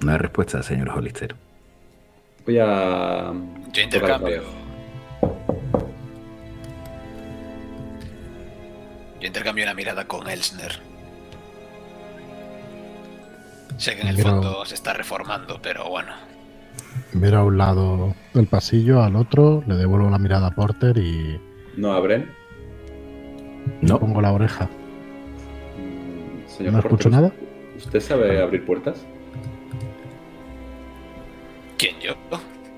No hay respuesta, señor Hollister. Voy a. Yo intercambio. Yo intercambio una mirada con Elsner. Sé que en el fondo se está reformando, pero bueno. Miro a un lado del pasillo, al otro, le devuelvo la mirada a Porter y ¿No abren? No, pongo la oreja. Mm, Señor ¿No Porter, escucho nada? ¿Usted sabe abrir puertas? ¿Quién yo?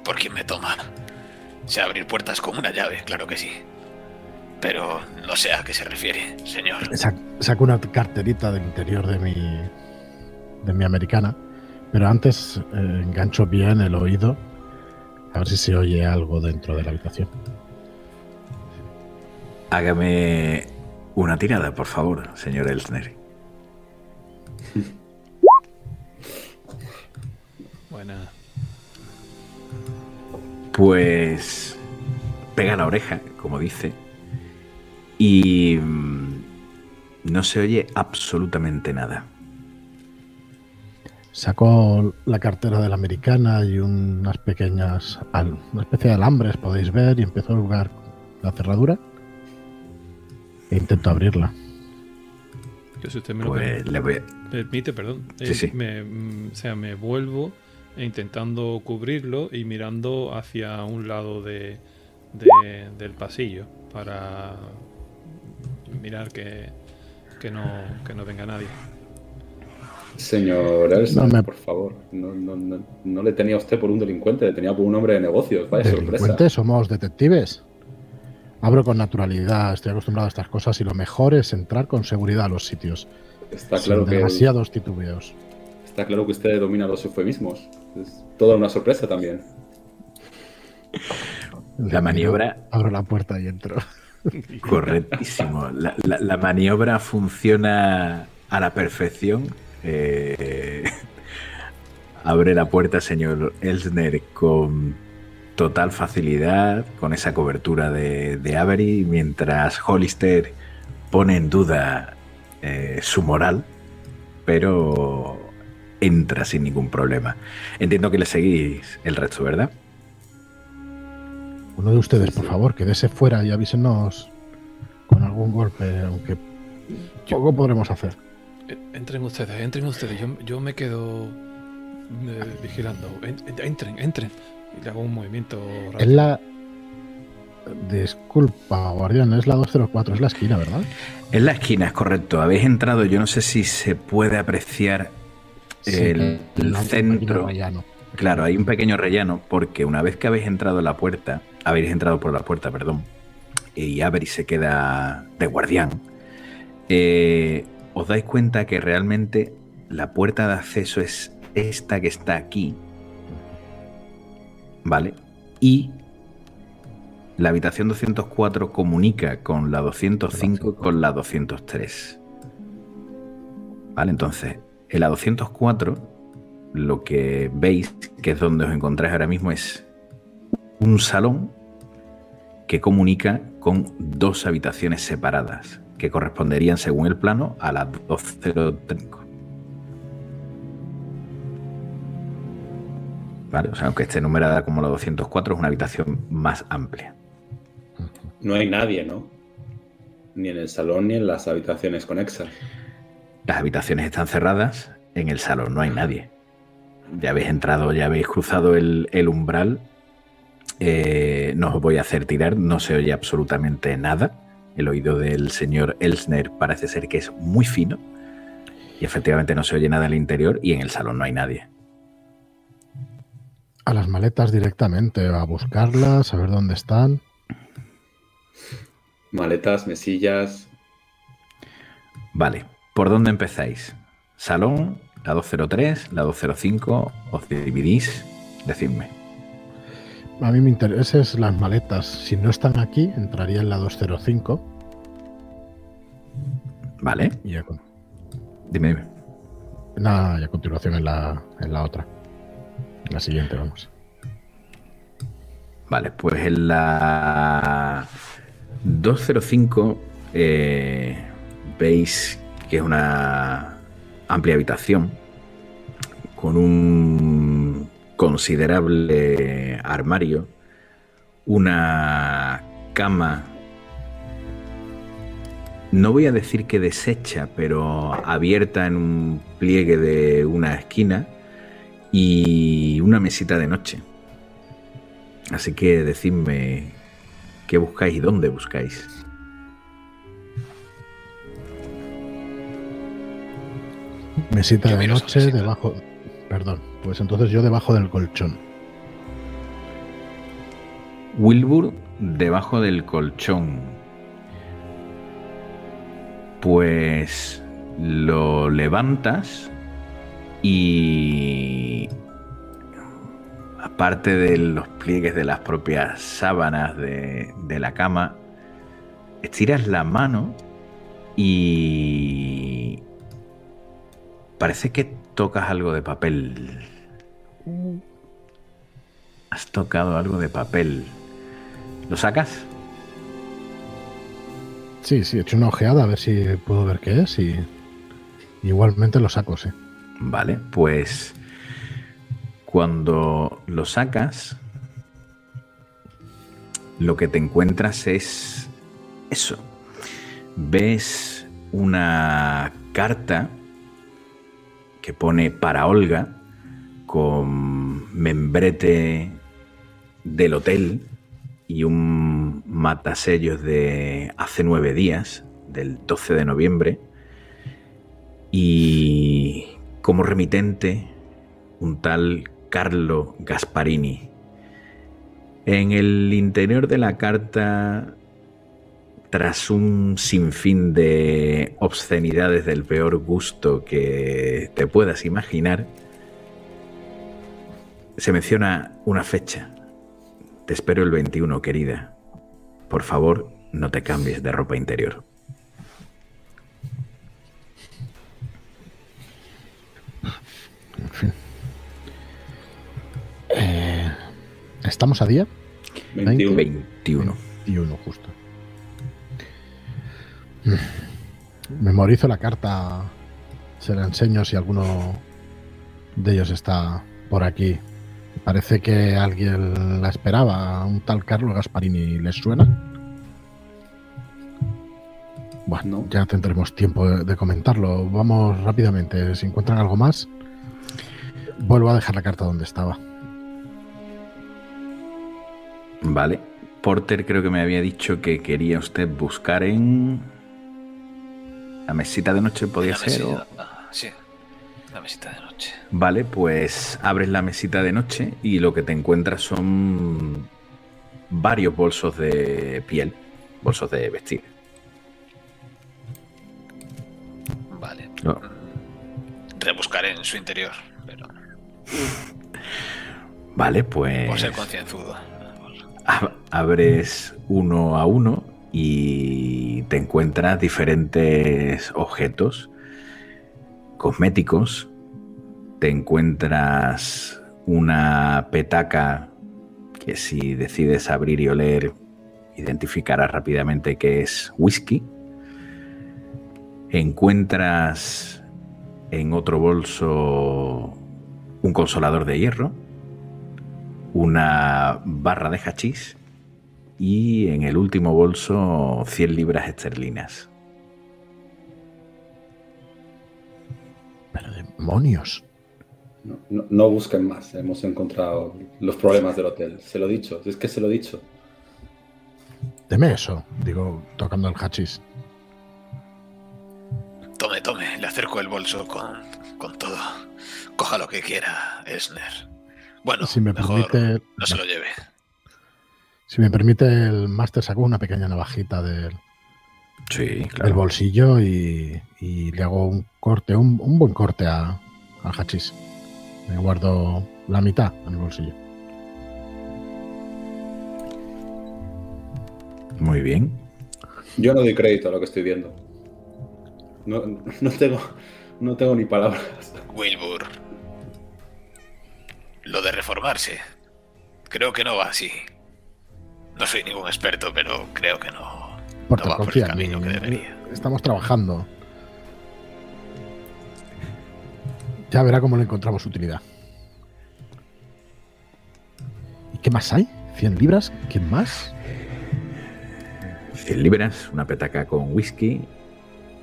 ¿Por quién me toma? Sé abrir puertas con una llave, claro que sí. Pero no sé a qué se refiere, señor. Sac- Saco una carterita del interior de mi, de mi americana, pero antes eh, engancho bien el oído a ver si se oye algo dentro de la habitación. hágame una tirada, por favor, señor Elsner. Buena. Pues pega la oreja, como dice, y mm, no se oye absolutamente nada. Saco la cartera de la americana y unas pequeñas, una especie de alambres, podéis ver, y empiezo a jugar la cerradura e intento abrirla. Que si usted me lo Pues le voy a- permite, perdón. Sí, eh, sí. me- mm, o sea, me vuelvo e intentando cubrirlo y mirando hacia un lado de, de- del pasillo para mirar que, que, no, que no venga nadie. Señor Elsa, No me- por favor, no, no, no, no le tenía a usted por un delincuente, le tenía por un hombre de negocios. Vaya sorpresa. Somos detectives. Abro con naturalidad, estoy acostumbrado a estas cosas y lo mejor es entrar con seguridad a los sitios. Está sin claro, que, demasiados titubeos. está claro que usted domina los eufemismos. Es toda una sorpresa también. La maniobra, Abro la puerta y entro. correctísimo. La, la- la maniobra funciona a la perfección. Eh, abre la puerta, señor Elsner, con total facilidad, con esa cobertura de, Avery, mientras Hollister pone en duda eh, su moral, pero entra sin ningún problema. Entiendo que le seguís el resto, ¿verdad? Uno de ustedes, por favor, quédese fuera y avísenos con algún golpe, aunque poco podremos hacer. Entren ustedes, entren ustedes. Yo, yo me quedo eh, vigilando. En- en- entren, entren. Y le hago un movimiento Es rápido. la. Disculpa, guardián, es la 204, es la esquina, ¿verdad? En la esquina, es correcto. Habéis entrado, yo no sé si se puede apreciar el, Sí, el centro. Claro, hay un pequeño rellano porque una vez que habéis entrado a la puerta, habéis entrado por la puerta, perdón, y Avery se queda de guardián, eh, os dais cuenta que realmente la puerta de acceso es esta que está aquí, ¿vale? Y la habitación 204 comunica con la 205 y con la 203. ¿Vale? Entonces, en la 204 lo que veis, que es donde os encontráis ahora mismo, es un salón que comunica con dos habitaciones separadas, que corresponderían, según el plano, a las 205. Vale, o sea, aunque esté numerada como la 204, es una habitación más amplia. No hay nadie, ¿no? Ni en el salón ni en las habitaciones conexas. Las habitaciones están cerradas, en el salón no hay nadie. Ya habéis entrado, ya habéis cruzado el, el umbral. Eh, no os voy a hacer tirar, no se oye absolutamente nada. El oído del señor Elsner parece ser que es muy fino. Y efectivamente no se oye nada en el interior y en el salón no hay nadie. A las maletas directamente, a buscarlas, a ver dónde están. Maletas, mesillas. Vale, ¿por dónde empezáis? Salón, la 203, la 205, os dividís, decidme. A mí me interesan las maletas. Si no están aquí, entraría en la 205. Vale, Y a, con- dime, dime. nada, y a continuación en la, en la otra. En la siguiente, vamos. Vale, pues en la 205 eh, veis que es una amplia habitación con un considerable armario, una cama, no voy a decir que deshecha, pero abierta en un pliegue de una esquina y una mesita de noche. Así que decidme qué buscáis y dónde buscáis. Mesita de noche mesita. debajo. Perdón, pues entonces yo debajo del colchón. Wilbur debajo del colchón. Pues lo levantas y aparte de los pliegues de las propias sábanas de, la cama, estiras la mano y parece que tocas algo de papel. Has tocado algo de papel. ¿Lo sacas? Sí, sí, he hecho una ojeada a ver si puedo ver qué es y igualmente lo saco, sí. Vale, pues cuando lo sacas, lo que te encuentras es eso. Ves una carta que pone para Olga con membrete del hotel y un matasellos de hace nueve días, del 12 de noviembre, y como remitente un tal Carlo Gasparini. En el interior de la carta, tras un sinfín de obscenidades del peor gusto que te puedas imaginar, se menciona una fecha. Te espero el 21, querida. Por favor, no te cambies de ropa interior. En fin. Eh, ¿Estamos a día? 21. 21. 21, justo. Memorizo la carta. Se la enseño si alguno de ellos está por aquí. Parece que alguien la esperaba. Un tal Carlo Gasparini. ¿Les suena? Bueno, No. ya tendremos tiempo de, de comentarlo. Vamos rápidamente. Si encuentran algo más, vuelvo a dejar la carta donde estaba. Vale. Porter creo que me había dicho que quería usted buscar en... La mesita de noche podía La ser. o- mesita- ah, sí, la mesita de noche. Vale, pues abres la mesita de noche y lo que te encuentras son varios bolsos de piel, bolsos de vestir. Vale. No. Rebuscaré en su interior, pero Vale, por ser pues concienzudo. ab- abres uno a uno y te encuentras diferentes objetos cosméticos. Te encuentras una petaca que si decides abrir y oler identificarás rápidamente que es whisky. Encuentras en otro bolso un consolador de hierro, una barra de hachís y en el último bolso 100 libras esterlinas. Pero demonios. No, no- no busquen más. Hemos encontrado los problemas del hotel. Se lo he dicho. Es que se lo he dicho. Deme eso, digo, tocando el hachís. Tome, tome, le acerco el bolso con, con todo. Coja lo que quiera, Esner. Bueno, Si me mejor permite, no se lo lleve. Si me permite, el máster sacó una pequeña navajita del, Sí, del bolsillo y, y le hago un corte, un, un buen corte a- al hachís. Me guardo la mitad en el bolsillo. Muy bien. Yo no doy crédito a lo que estoy viendo. No, no tengo, no tengo ni palabras. Wilbur. Lo de reformarse. Creo que no va así. No soy ningún experto, pero creo que no. Porter, no va por el camino que debería. Estamos trabajando. Ya verá cómo le encontramos utilidad. ¿Y qué más hay? ¿100 libras? ¿Qué más? 100 libras, una petaca con whisky,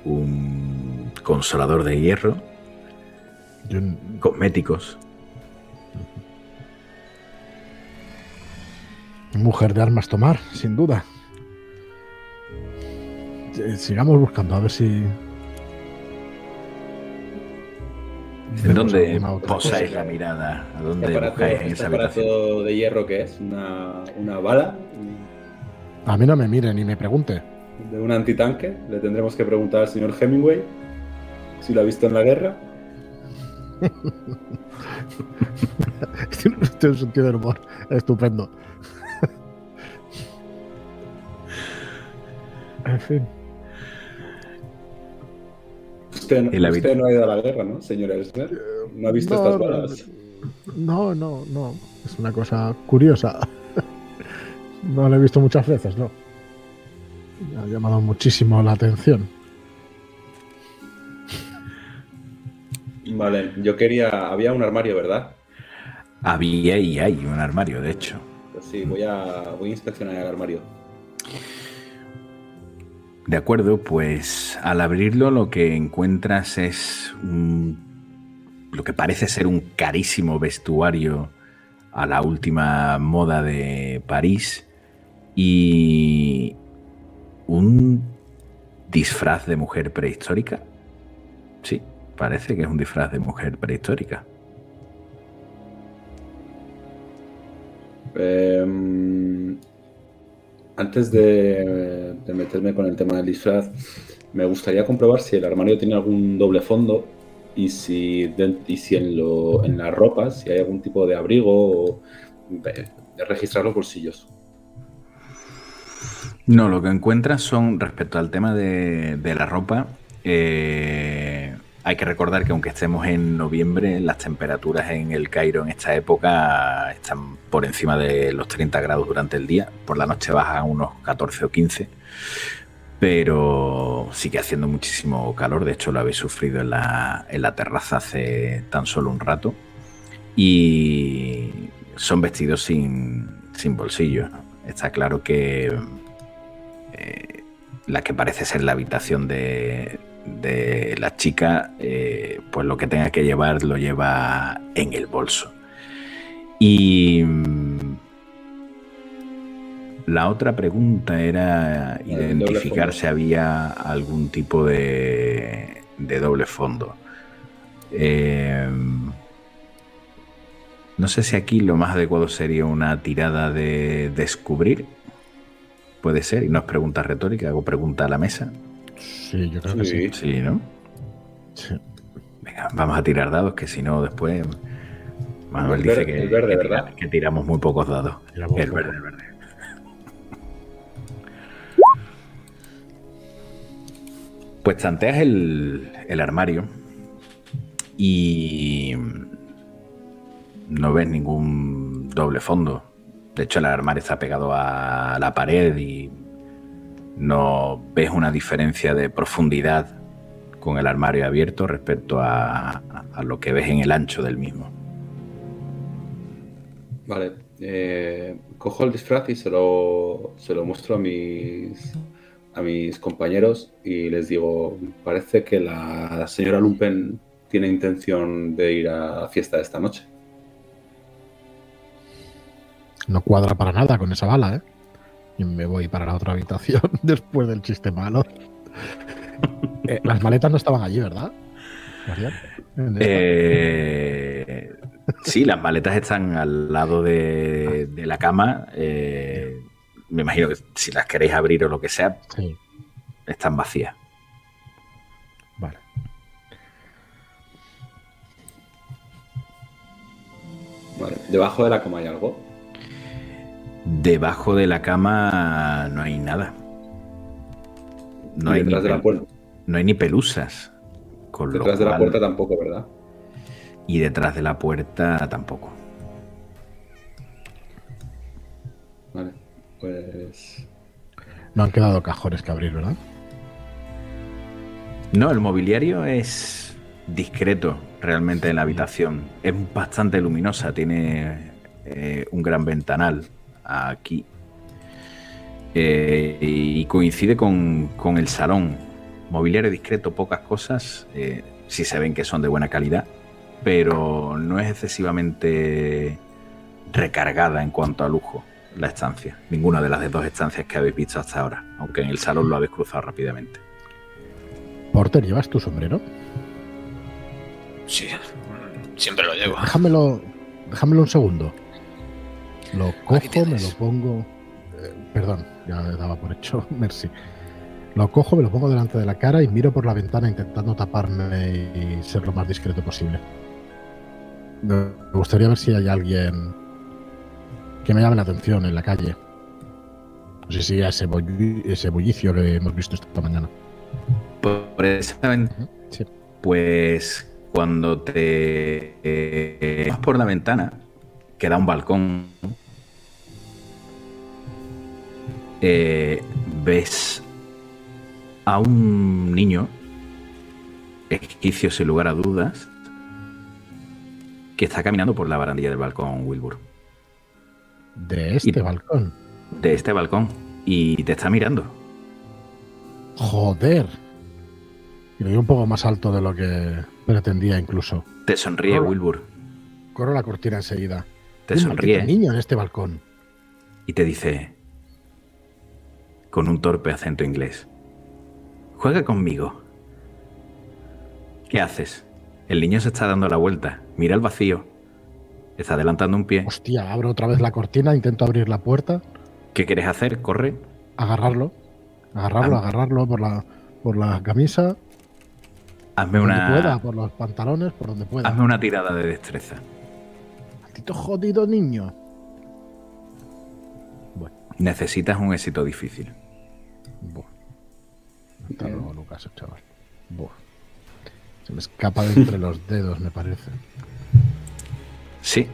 un consolador de hierro, Yo, cosméticos. Mujer de armas tomar, sin duda. Eh, Sigamos buscando, a ver si. ¿En vemos dónde posáis la mirada? ¿A ¿Este dónde aparato, buscáis en este esa aparato de hierro que es? ¿Una, una bala? A mí no me mire ni me pregunte. ¿De un antitanque? Le tendremos que preguntar al señor Hemingway si lo ha visto en la guerra. Tiene un sentido del humor estupendo. En fin. Usted, El usted no ha ido a la guerra, ¿no, señor Elsner? ¿No ha visto No, estas no, balas? No, no, no. Es una cosa curiosa. No lo he visto muchas veces, ¿no? Me ha llamado muchísimo la atención. Vale, yo quería... Había un armario, ¿verdad? Había y hay un armario, de hecho. Pues sí, voy a, voy a inspeccionar el armario. De acuerdo, pues al abrirlo lo que encuentras es un, lo que parece ser un carísimo vestuario a la última moda de París y un disfraz de mujer prehistórica. Sí, parece que es un disfraz de mujer prehistórica. Em, antes de, meterme con el tema del disfraz, me gustaría comprobar si el armario tiene algún doble fondo y si, de- y si en, lo, en las ropas, si hay algún tipo de abrigo o registrar los bolsillos. No, lo que encuentras son, respecto al tema de, de la ropa, eh, hay que recordar que aunque estemos en noviembre, las temperaturas en el Cairo en esta época están por encima de los 30 grados durante el día. Por la noche baja a unos 14 o 15. Pero sigue haciendo muchísimo calor. De hecho, lo habéis sufrido en la, en la terraza hace tan solo un rato. Y son vestidos sin, sin bolsillos. Está claro que eh, la que parece ser la habitación de, de la chica, eh, pues lo que tenga que llevar lo lleva en el bolso. Y mm, la otra pregunta era identificar si había algún tipo de, de doble fondo. Eh, no sé si aquí lo más adecuado sería una tirada de descubrir. Puede ser, y no es pregunta retórica, hago pregunta a la mesa. Sí, yo creo que sí. Sí. Sí, ¿no? Sí. Venga, vamos a tirar dados, que si no después Manuel El dice verde- que, el verde, que ¿verdad? tira- que tiramos muy pocos dados. Tiramos el poco. verde, el verde. Pues tanteas el, el armario y no ves ningún doble fondo. De hecho, el armario está pegado a la pared y no ves una diferencia de profundidad con el armario abierto respecto a, a lo que ves en el ancho del mismo. Vale. eh, cojo el disfraz y se lo, se lo muestro a mis, a mis compañeros y les digo, parece que la señora Lumpen tiene intención de ir a la fiesta esta noche. No cuadra para nada con esa bala, ¿eh? Y me voy para la otra habitación después del chiste malo. Eh, las maletas no estaban allí, ¿verdad? Eh, sí, las maletas están al lado de, de la cama. eh, me imagino que si las queréis abrir o lo que sea, Sí, están vacías. vale. Vale. Debajo de la cama hay algo. Debajo de la cama no hay nada. No hay, ni detrás de la puerta. no hay ni pelusas. Con Detrás de la puerta tampoco, ¿verdad? Y detrás de la puerta tampoco. Vale. Pues. No han quedado cajones que abrir, ¿verdad? No, el mobiliario es discreto realmente en la habitación. Es bastante luminosa, tiene eh, un gran ventanal aquí. Eh, y coincide con, con el salón. Mobiliario discreto, pocas cosas. eh, sí se ven que son de buena calidad, pero no es excesivamente recargada en cuanto a lujo la estancia. Ninguna de las de dos estancias que habéis visto hasta ahora, aunque en el salón lo habéis cruzado rápidamente. Porter, ¿llevas tu sombrero? Sí, siempre lo llevo. Déjamelo, déjamelo un segundo. Lo cojo, me lo pongo. eh, perdón, ya daba por hecho. Merci. Lo cojo, me lo pongo delante de la cara y miro por la ventana intentando taparme y ser lo más discreto posible. Me gustaría ver si hay alguien que me llame la atención en la calle. No sé si ese, bulli- ese bullicio que hemos visto esta mañana. Por esa ventana, Sí. pues cuando te eh, vas por la ventana, que da un balcón, eh, ves a un niño, egipcio sin lugar a dudas, que está caminando por la barandilla del balcón, Wilbur. De este Y- balcón. De este balcón. Y te está mirando. Joder. Y lo un poco más alto de lo que pretendía incluso. Te sonríe. Wilbur. Corro la cortina enseguida. Te sonríe niño en este balcón. y te dice con un torpe acento inglés. Juega conmigo. ¿Qué haces? El niño se está dando la vuelta. Mira el vacío. Está adelantando un pie. Hostia, abro otra vez la cortina, intento abrir la puerta, ¿Qué quieres hacer? Corre. agarrarlo. Agarrarlo, agarrarlo por la, por la camisa, Hazme por donde una, pueda, por los pantalones, por donde pueda. hazme una tirada de destreza. Maldito jodido niño. Bueno, Necesitas un éxito difícil. Buah. Hasta luego, Lucas, chaval. Buah. Se me escapa de entre los dedos, me parece. Sí.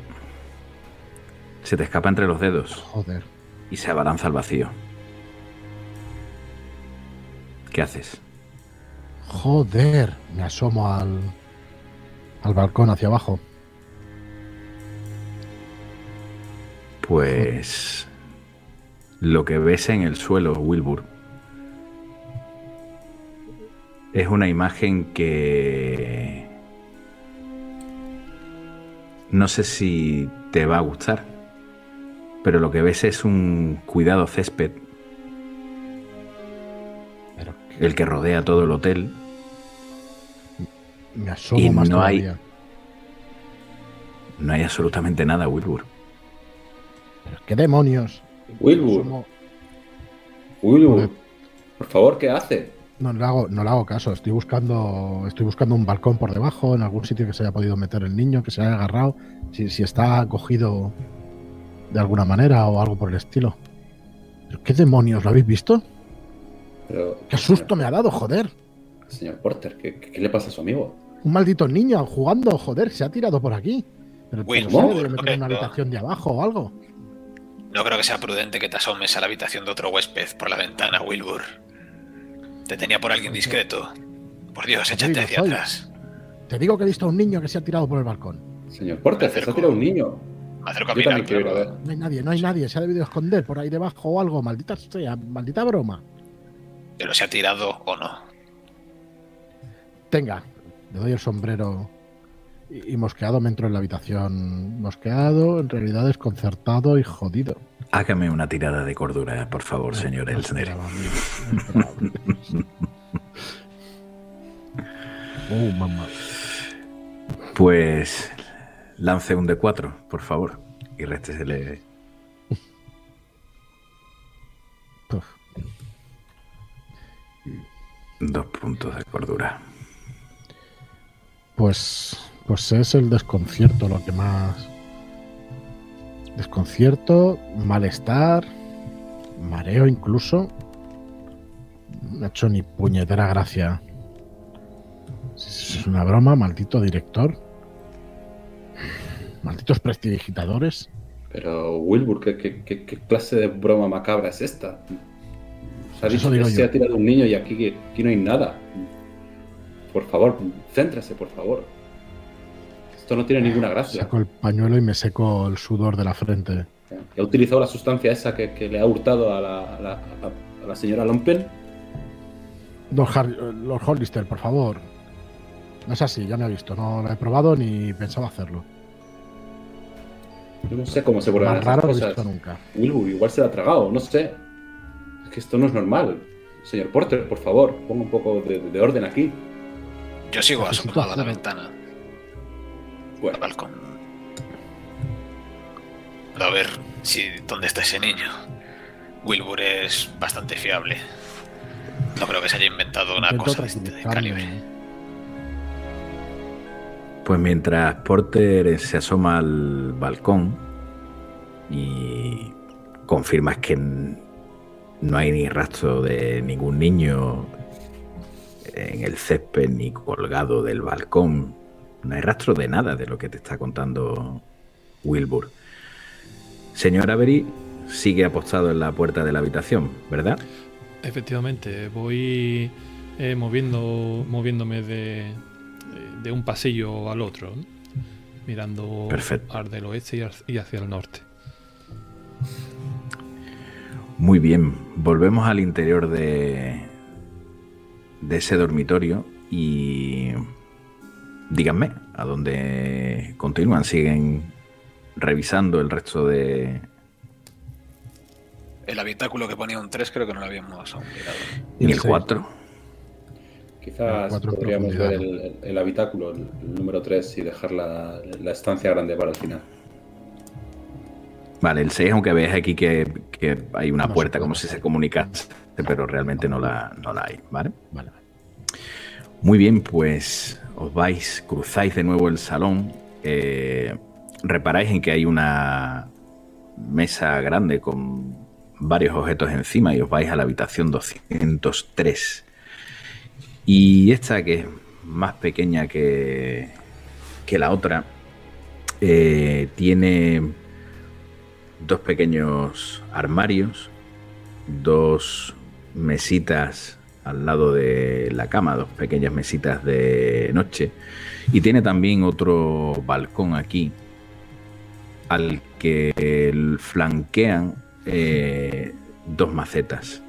Se te escapa entre los dedos Joder. y se abalanza al vacío. ¿Qué haces? Joder. Me asomo al, al balcón hacia abajo. Pues lo que ves en el suelo, Wilbur, es una imagen que no sé si te va a gustar, pero lo que ves es un cuidado césped, Pero el que rodea todo el hotel, me asomo Y más no hay- no hay absolutamente nada, Wilbur. Pero qué demonios. Wilbur, Asomo- Wilbur, por favor, ¿qué hace? No le hago, no le hago caso. Estoy buscando, estoy buscando un balcón por debajo, en algún sitio que se haya podido meter el niño, que se haya agarrado, si, si está cogido de alguna manera o algo por el estilo. ¿Pero qué demonios? ¿Lo habéis visto? Pero, ¡Qué susto me ha dado, joder! Señor Porter, ¿qué, qué- le pasa a su amigo? Un maldito niño jugando, joder, se ha tirado por aquí. Pero, Will, debe meter en una habitación de abajo o algo. No creo que sea prudente que te asomes a la habitación de otro huésped por la ventana, Wilbur. Te tenía por alguien discreto. Por Dios, échate hacia soy. atrás. Te digo que he visto a un niño que se ha tirado por el balcón. Señor Porter, Me se acerco. tirando un niño. Me acerco a Yo también mirar. quiero ir a ver. No hay nadie, no hay nadie. Se ha debido esconder por ahí debajo o algo. Maldita sea, maldita broma. Pero se ha tirado o no. Tenga, le doy el sombrero y, y mosqueado me entro en la habitación. Mosqueado, en realidad desconcertado y jodido. Hágame una tirada de cordura, por favor, señor No Elsner. Oh, mamá. Pues lance un D4, por favor, y réstesele dos puntos de cordura. Pues, pues es el desconcierto lo que más. Desconcierto, malestar, mareo incluso. No ha hecho ni puñetera gracia. Es una broma, maldito director. Malditos prestidigitadores. Pero, Wilbur, ¿qué, qué- qué- qué clase de broma macabra es esta? Se ha Pues dicho eso que se ha tirado un niño y aquí, aquí no hay nada. Por favor, céntrase, por favor. Esto no tiene ninguna gracia. Saco el pañuelo y me seco el sudor de la frente. ¿Ha utilizado la sustancia esa que, que le ha hurtado a la, a la- a- a la señora Lompen? Lord, Har- Lord Hollister, por favor. No es así, ya me ha visto. No lo he probado ni pensaba hacerlo. Yo no sé cómo se esas raro cosas. visto nunca. Wilbur, igual se la ha tragado, no sé. Es que esto no es normal. Señor Porter, por favor, ponga un poco de, de orden aquí. Yo sigo asomado a la hacer- ventana, al Bueno, balcón. A ver si dónde está ese niño. Wilbur es bastante fiable. No creo que se haya inventado una Intento cosa de este calibre. Pues mientras Porter se asoma al balcón y confirmas que no hay ni rastro de ningún niño en el césped ni colgado del balcón, no hay rastro de nada de lo que te está contando Wilbur. Señor Avery sigue apostado en la puerta de la habitación, ¿verdad? Efectivamente, voy eh, moviendo, moviéndome de, de un pasillo al otro, mirando Perfecto. al del oeste y hacia el norte. Muy bien, volvemos al interior de, de ese dormitorio y díganme a dónde continúan. ¿Siguen revisando el resto de... El habitáculo que ponía un 3 creo que no lo habíamos aún mirado. ¿Y el 4? Quizás Cuatro en podríamos ver el, el habitáculo, el, el número 3, y dejar la, la estancia grande para el final. Vale, el 6, aunque veas aquí que, que hay una No puerta como si se comunicase, pero realmente no la, no la hay, ¿vale? Vale. Muy bien, pues os vais, cruzáis de nuevo el salón, eh, reparáis en que hay una mesa grande con varios objetos encima y os vais a la habitación 203. Y esta, que es más pequeña que, que la otra, eh, tiene dos pequeños armarios, dos mesitas al lado de la cama, dos pequeñas mesitas de noche. Y tiene también otro balcón aquí, al que flanquean eh, dos macetas.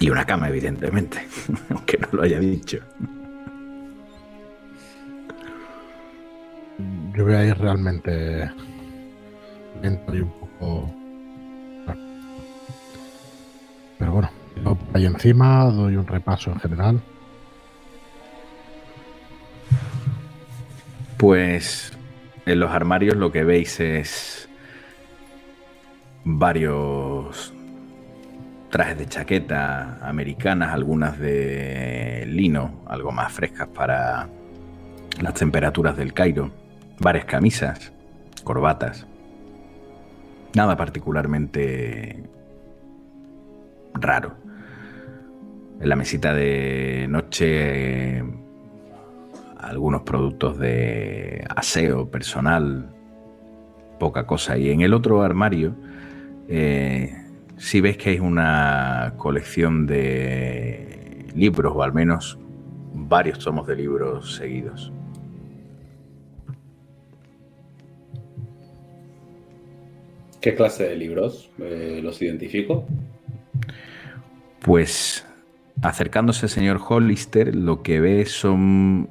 Y una cama, evidentemente, aunque no lo haya dicho. Yo voy a ir realmente lento y un poco. Pero bueno, ahí encima doy un repaso en general. Pues en los armarios lo que veis es varios trajes de chaqueta americanas, algunas de lino, algo más frescas para las temperaturas del Cairo, varias camisas, corbatas. Nada particularmente raro. En la mesita de noche algunos productos de aseo personal, poca cosa. Y en el otro armario, eh, si ves que hay una colección de libros, o al menos varios tomos de libros seguidos. ¿Qué clase de libros? Eh, ¿Los identifico? Pues acercándose el señor Hollister, lo que ve son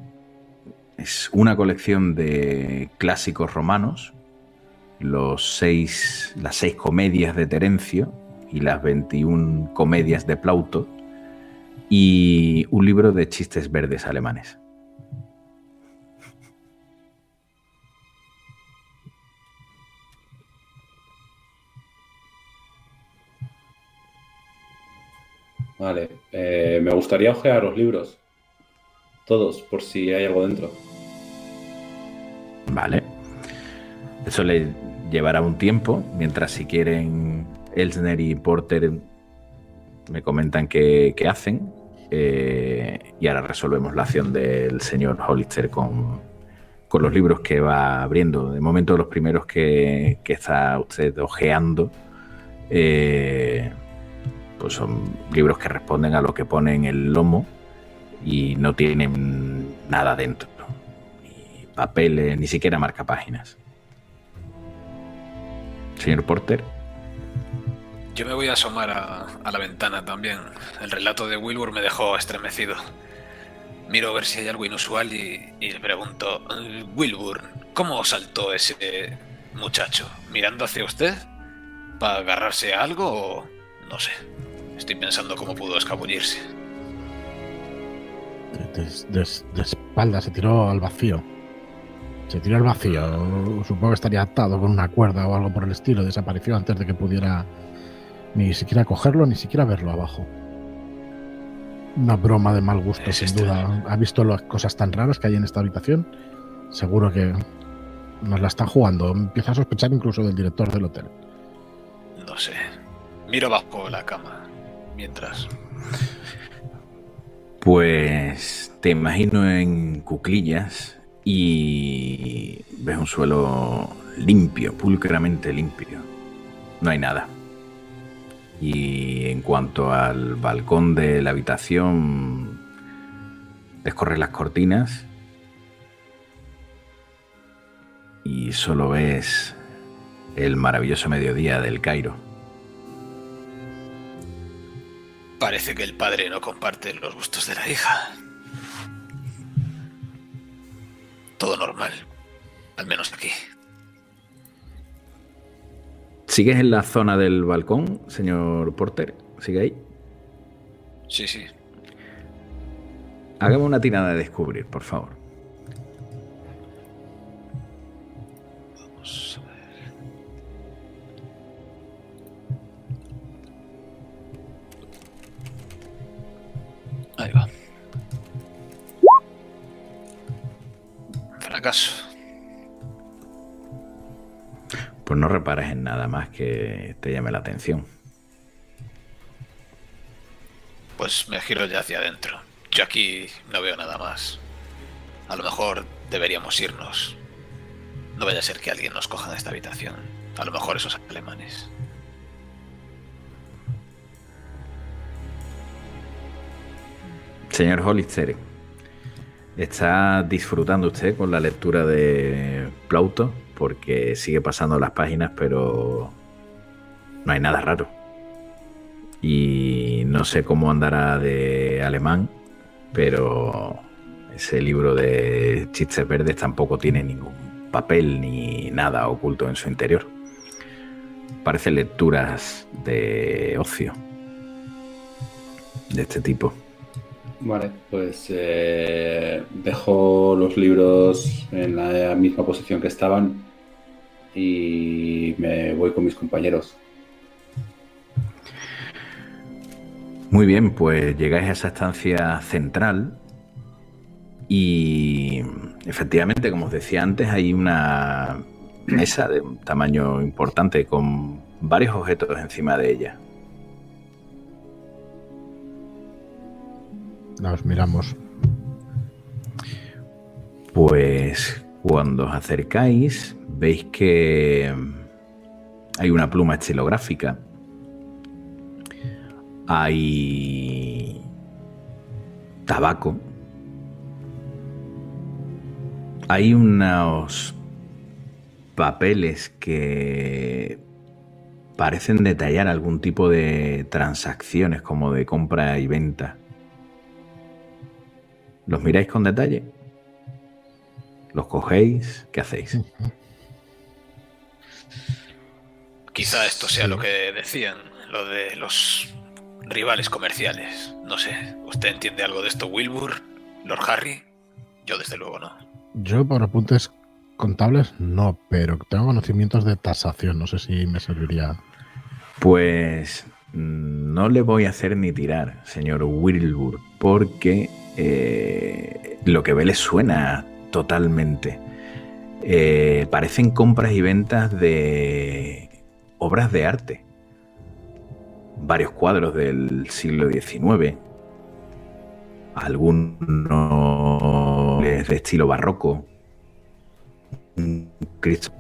es una colección de clásicos romanos, los seis, las seis comedias de Terencio y las 21 comedias de Plauto, y un libro de chistes verdes alemanes. Vale. eh, me gustaría ojear los libros. Todos, por si hay algo dentro. Vale. Eso le llevará un tiempo, mientras si quieren Elsner y Porter me comentan qué, qué hacen. eh, y ahora resolvemos la acción del señor Hollister con, con los libros que va abriendo. De momento los primeros que, que está usted ojeando eh, pues son libros que responden a lo que pone en el lomo y no tienen nada dentro. Ni papeles, ni siquiera marca páginas. Señor Porter. Yo me voy a asomar a, la ventana también. El relato de Wilbur me dejó estremecido. Miro a ver si hay algo inusual y, y le pregunto, "Eh, Wilbur, ¿cómo saltó ese muchacho? ¿Mirando hacia usted? ¿Para agarrarse a algo o no sé? Estoy pensando cómo pudo escabullirse. De, de- de- de espalda se tiró al vacío. Se tiró al vacío. Supongo que estaría atado con una cuerda o algo por el estilo. Desapareció antes de que pudiera ni siquiera cogerlo, ni siquiera verlo abajo. Una broma de mal gusto, Es sin extraño. duda. ¿Ha visto las cosas tan raras que hay en esta habitación? Seguro que nos la están jugando. Empieza a sospechar incluso del director del hotel. No sé. Miro bajo la cama. Mientras. Pues te imagino en cuclillas y ves un suelo limpio, pulcramente limpio. No hay nada. Y en cuanto al balcón de la habitación, descorres las cortinas y solo ves el maravilloso mediodía del Cairo. Parece que el padre no comparte los gustos de la hija. Todo normal, al menos aquí. ¿Sigues en la zona del balcón, señor Porter? ¿Sigue ahí? Sí, sí. Hagamos una tirada de descubrir, por favor. Vamos Ahí va. Fracaso. Pues no repares en nada más que te llame la atención. Pues me giro ya hacia adentro. Yo aquí no veo nada más. A lo mejor deberíamos irnos. No vaya a ser que alguien nos coja en esta habitación. A lo mejor esos alemanes. Señor Hollister, ¿está disfrutando usted con la lectura de Plauto? Porque sigue pasando las páginas, pero no hay nada raro. Y no sé cómo andará de alemán, pero ese libro de chistes verdes tampoco tiene ningún papel ni nada oculto en su interior. Parece lecturas de ocio de este tipo. Vale, pues eh, dejo los libros en la misma posición que estaban y me voy con mis compañeros. Muy bien, pues llegáis a esa estancia central y efectivamente, como os decía antes, hay una mesa de un tamaño importante con varios objetos encima de ella. Nos miramos. Pues cuando os acercáis, veis que hay una pluma estilográfica. Hay tabaco. Hay unos papeles que parecen detallar algún tipo de transacciones como de compra y venta. ¿Los miráis con detalle? ¿Los cogéis? ¿Qué hacéis? Quizá esto sea lo que decían, lo de los rivales comerciales. No sé, ¿usted entiende algo de esto, Wilbur? ¿Lord Harry? Yo desde luego no. Yo por apuntes contables no, pero tengo conocimientos de tasación. No sé si me serviría. Pues no le voy a hacer ni tirar, señor Wilbur, porque eh, lo que ve le suena totalmente. Eh, parecen compras y ventas de obras de arte. Varios cuadros del siglo XIX. Algunos de estilo barroco. Cristo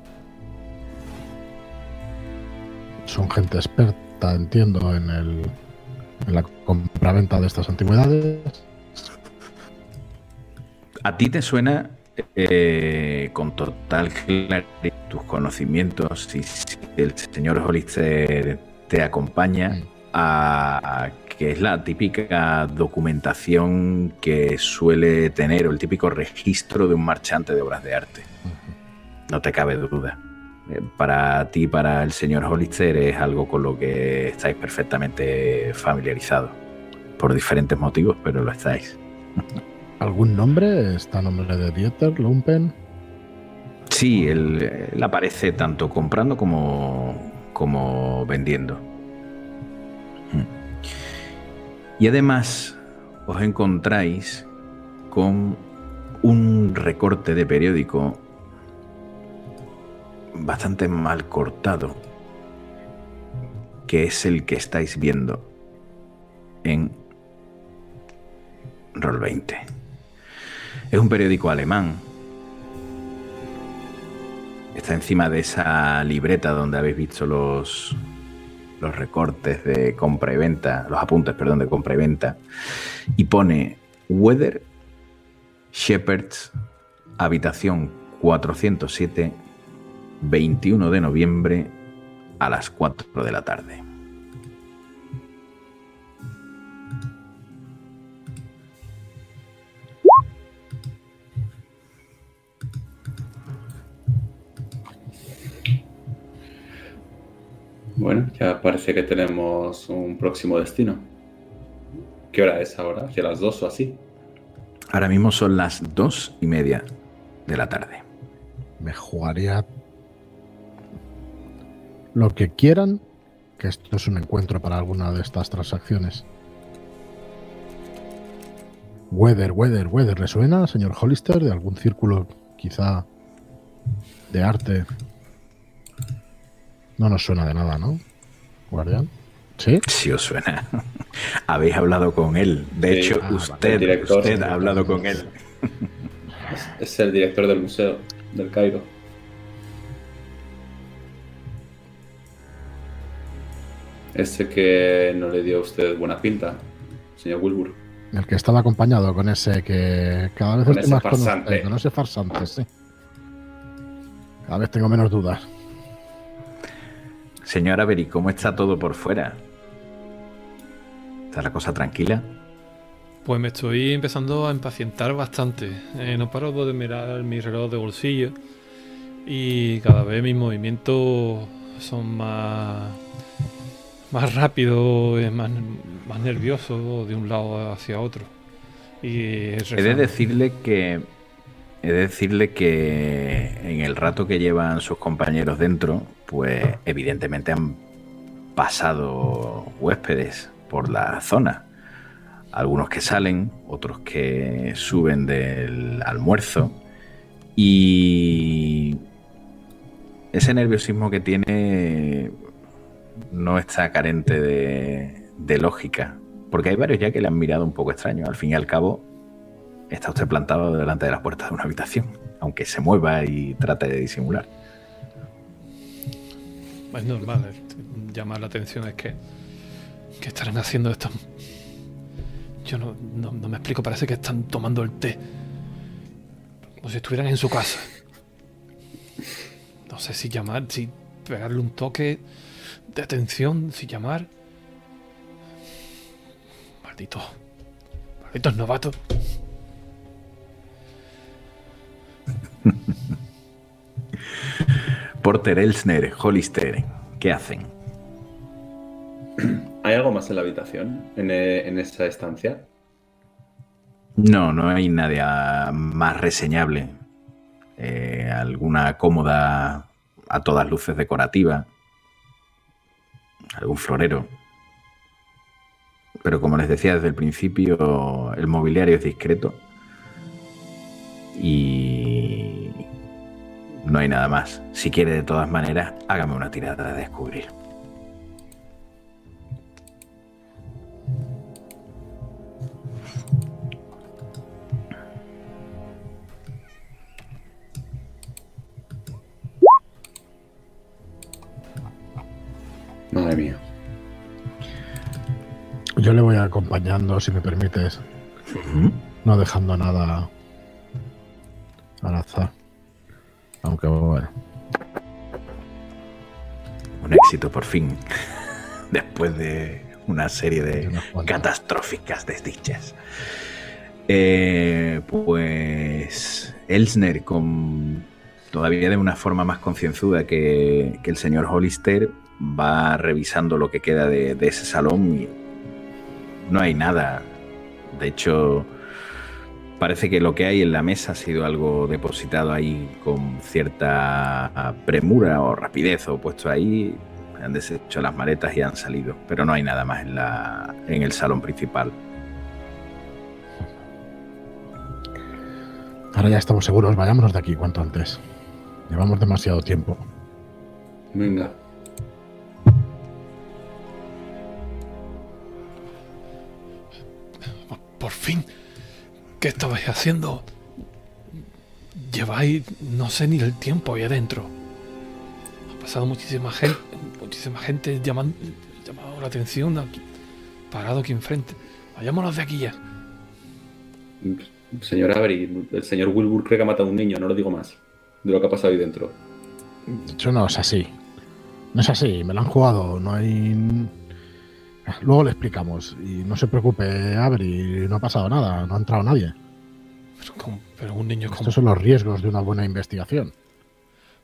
Son gente experta, entiendo, en, el, en la compraventa de estas antigüedades. A ti te suena eh, con total claridad tus conocimientos y si el señor Hollister te acompaña a que es la típica documentación que suele tener o el típico registro de un marchante de obras de arte. No te cabe duda. Eh, Para ti, para el señor Hollister, es algo con lo que estáis perfectamente familiarizados. Por diferentes motivos, pero lo estáis. ¿Algún nombre? ¿Está nombre de Dieter, Lumpen? Sí, él, él aparece tanto comprando como, como vendiendo. Mm. Y además os encontráis con un recorte de periódico bastante mal cortado, que es el que estáis viendo en Roll 20. Es un periódico alemán está encima de esa libreta donde habéis visto los, los recortes de compra y venta, los apuntes, perdón, de compra y venta, y pone Weather Shepherds, habitación 407, 21 de noviembre a las 4 de la tarde. Bueno, ya parece que tenemos un próximo destino. ¿Qué hora es ahora? ¿Hacia las 2 o así? Ahora mismo son las 2 y media de la tarde. Me jugaría lo que quieran, que esto es un encuentro para alguna de estas transacciones. Weather, Weather, Weather, ¿le suena, señor Hollister, de algún círculo quizá de arte? No nos suena de nada, ¿no? Guardián. ¿Sí? Sí os suena. Habéis hablado con él. De Sí. hecho, Ah, usted, el director. usted ha hablado con él. Es, es el director del museo del Cairo. Ese que no le dio a usted buena pinta, señor Wilbur. El que estaba acompañado con ese que cada vez Con estoy ese más farsante. usted, con ese farsante, sí. Cada vez tengo menos dudas. Señora Beri, ¿cómo está todo por fuera? ¿Está la cosa tranquila? Pues me estoy empezando a impacientar bastante. Eh, no paro de mirar mi reloj de bolsillo y cada vez mis movimientos son más, más rápidos, eh, más, más nerviosos de un lado hacia otro. Y He de decirle que. He de decirle que en el rato que llevan sus compañeros dentro, pues evidentemente han pasado huéspedes por la zona. Algunos que salen, otros que suben del almuerzo. Y ese nerviosismo que tiene no está carente de, de lógica. Porque hay varios ya que le han mirado un poco extraño. Al fin y al cabo, está usted plantado delante de las puertas de una habitación, aunque se mueva y trate de disimular. Es normal, llamar la atención es que. ¿Qué estarán haciendo estos? Yo no, no me explico, parece que están tomando el té. Como si estuvieran en su casa. No sé si llamar, si pegarle un toque de atención, si llamar. Maldito. Malditos novatos. Porter, Elsner, Hollister, ¿qué hacen? ¿Hay algo más en la habitación? ¿En, eh, en esa estancia? No, no hay nada más reseñable. Eh, alguna cómoda a todas luces decorativa. Algún florero. Pero como les decía desde el principio, el mobiliario es discreto. Y no hay nada más. Si quiere de todas maneras, hágame una tirada de descubrir. Madre mía. Yo le voy acompañando, si me permites, no dejando nada al azar. Aunque bueno, Un éxito por fin. Después de una serie de catastróficas desdichas. Eh, pues Elsner, con todavía de una forma más concienzuda que, que el señor Hollister, va revisando lo que queda de, de ese salón y no hay nada. De hecho, parece que lo que hay en la mesa ha sido algo depositado ahí con cierta premura o rapidez o puesto ahí. Han deshecho las maletas y han salido, pero no hay nada más en, la, en el salón principal. Ahora ya estamos seguros, vayámonos de aquí cuanto antes. Llevamos demasiado tiempo. Venga. Por fin. ¿Qué estabais haciendo? Lleváis, no sé ni el tiempo ahí adentro. Ha pasado muchísima gente, muchísima gente llamando, llamado la atención aquí, parado aquí enfrente. Vayámonos de aquí ya. Señor Avery, el señor Wilbur cree que ha matado a un niño, no lo digo más. De lo que ha pasado ahí dentro. Eso no es así. No es así, me lo han jugado, no hay... Luego le explicamos. Y no se preocupe, Avery, no ha pasado nada, no ha entrado nadie. Pero, ¿cómo? Pero un niño como... Estos son los riesgos de una buena investigación.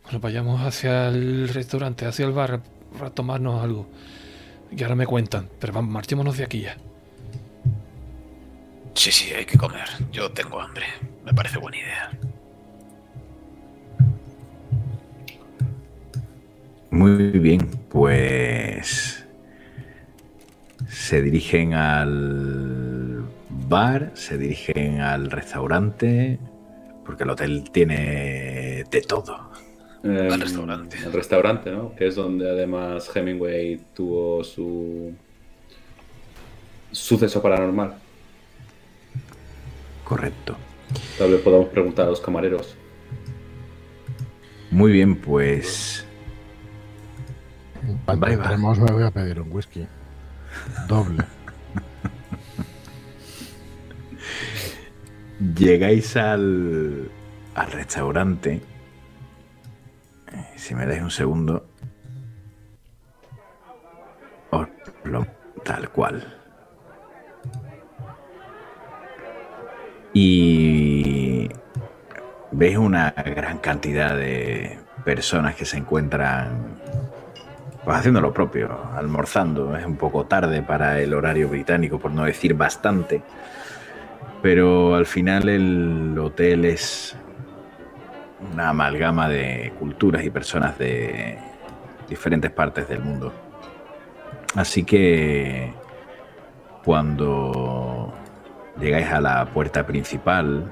Bueno, vayamos hacia el restaurante, hacia el bar, para tomarnos algo. Y ahora me cuentan, pero vamos, marchémonos de aquí ya. Sí, sí, hay que comer. Yo tengo hambre. Me parece buena idea. Muy bien, pues se dirigen al bar, se dirigen al restaurante, porque el hotel tiene de todo. Em, Al restaurante. El restaurante, ¿no? Que es donde además Hemingway tuvo su suceso paranormal. Correcto. Tal vez podamos preguntar a los camareros. Muy bien, pues entremos me voy a pedir un whisky. Doble. llegáis al, al restaurante. Si me dais un segundo. Os lo- tal cual. Y veis una gran cantidad de personas que se encuentran pues, haciendo lo propio, almorzando. Es un poco tarde para el horario británico, por no decir bastante. Pero al final el hotel es una amalgama de culturas y personas de diferentes partes del mundo. Así que cuando llegáis a la puerta principal,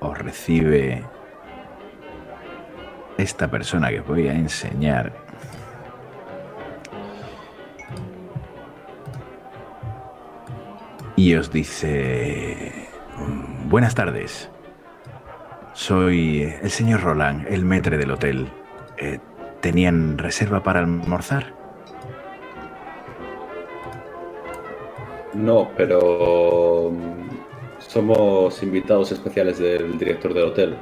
os recibe esta persona que os voy a enseñar. Y os dice, "Mm, buenas tardes. Soy el señor Roland, el metre del hotel. Eh, ¿Tenían reserva para almorzar? No, pero mm, somos invitados especiales del director del hotel.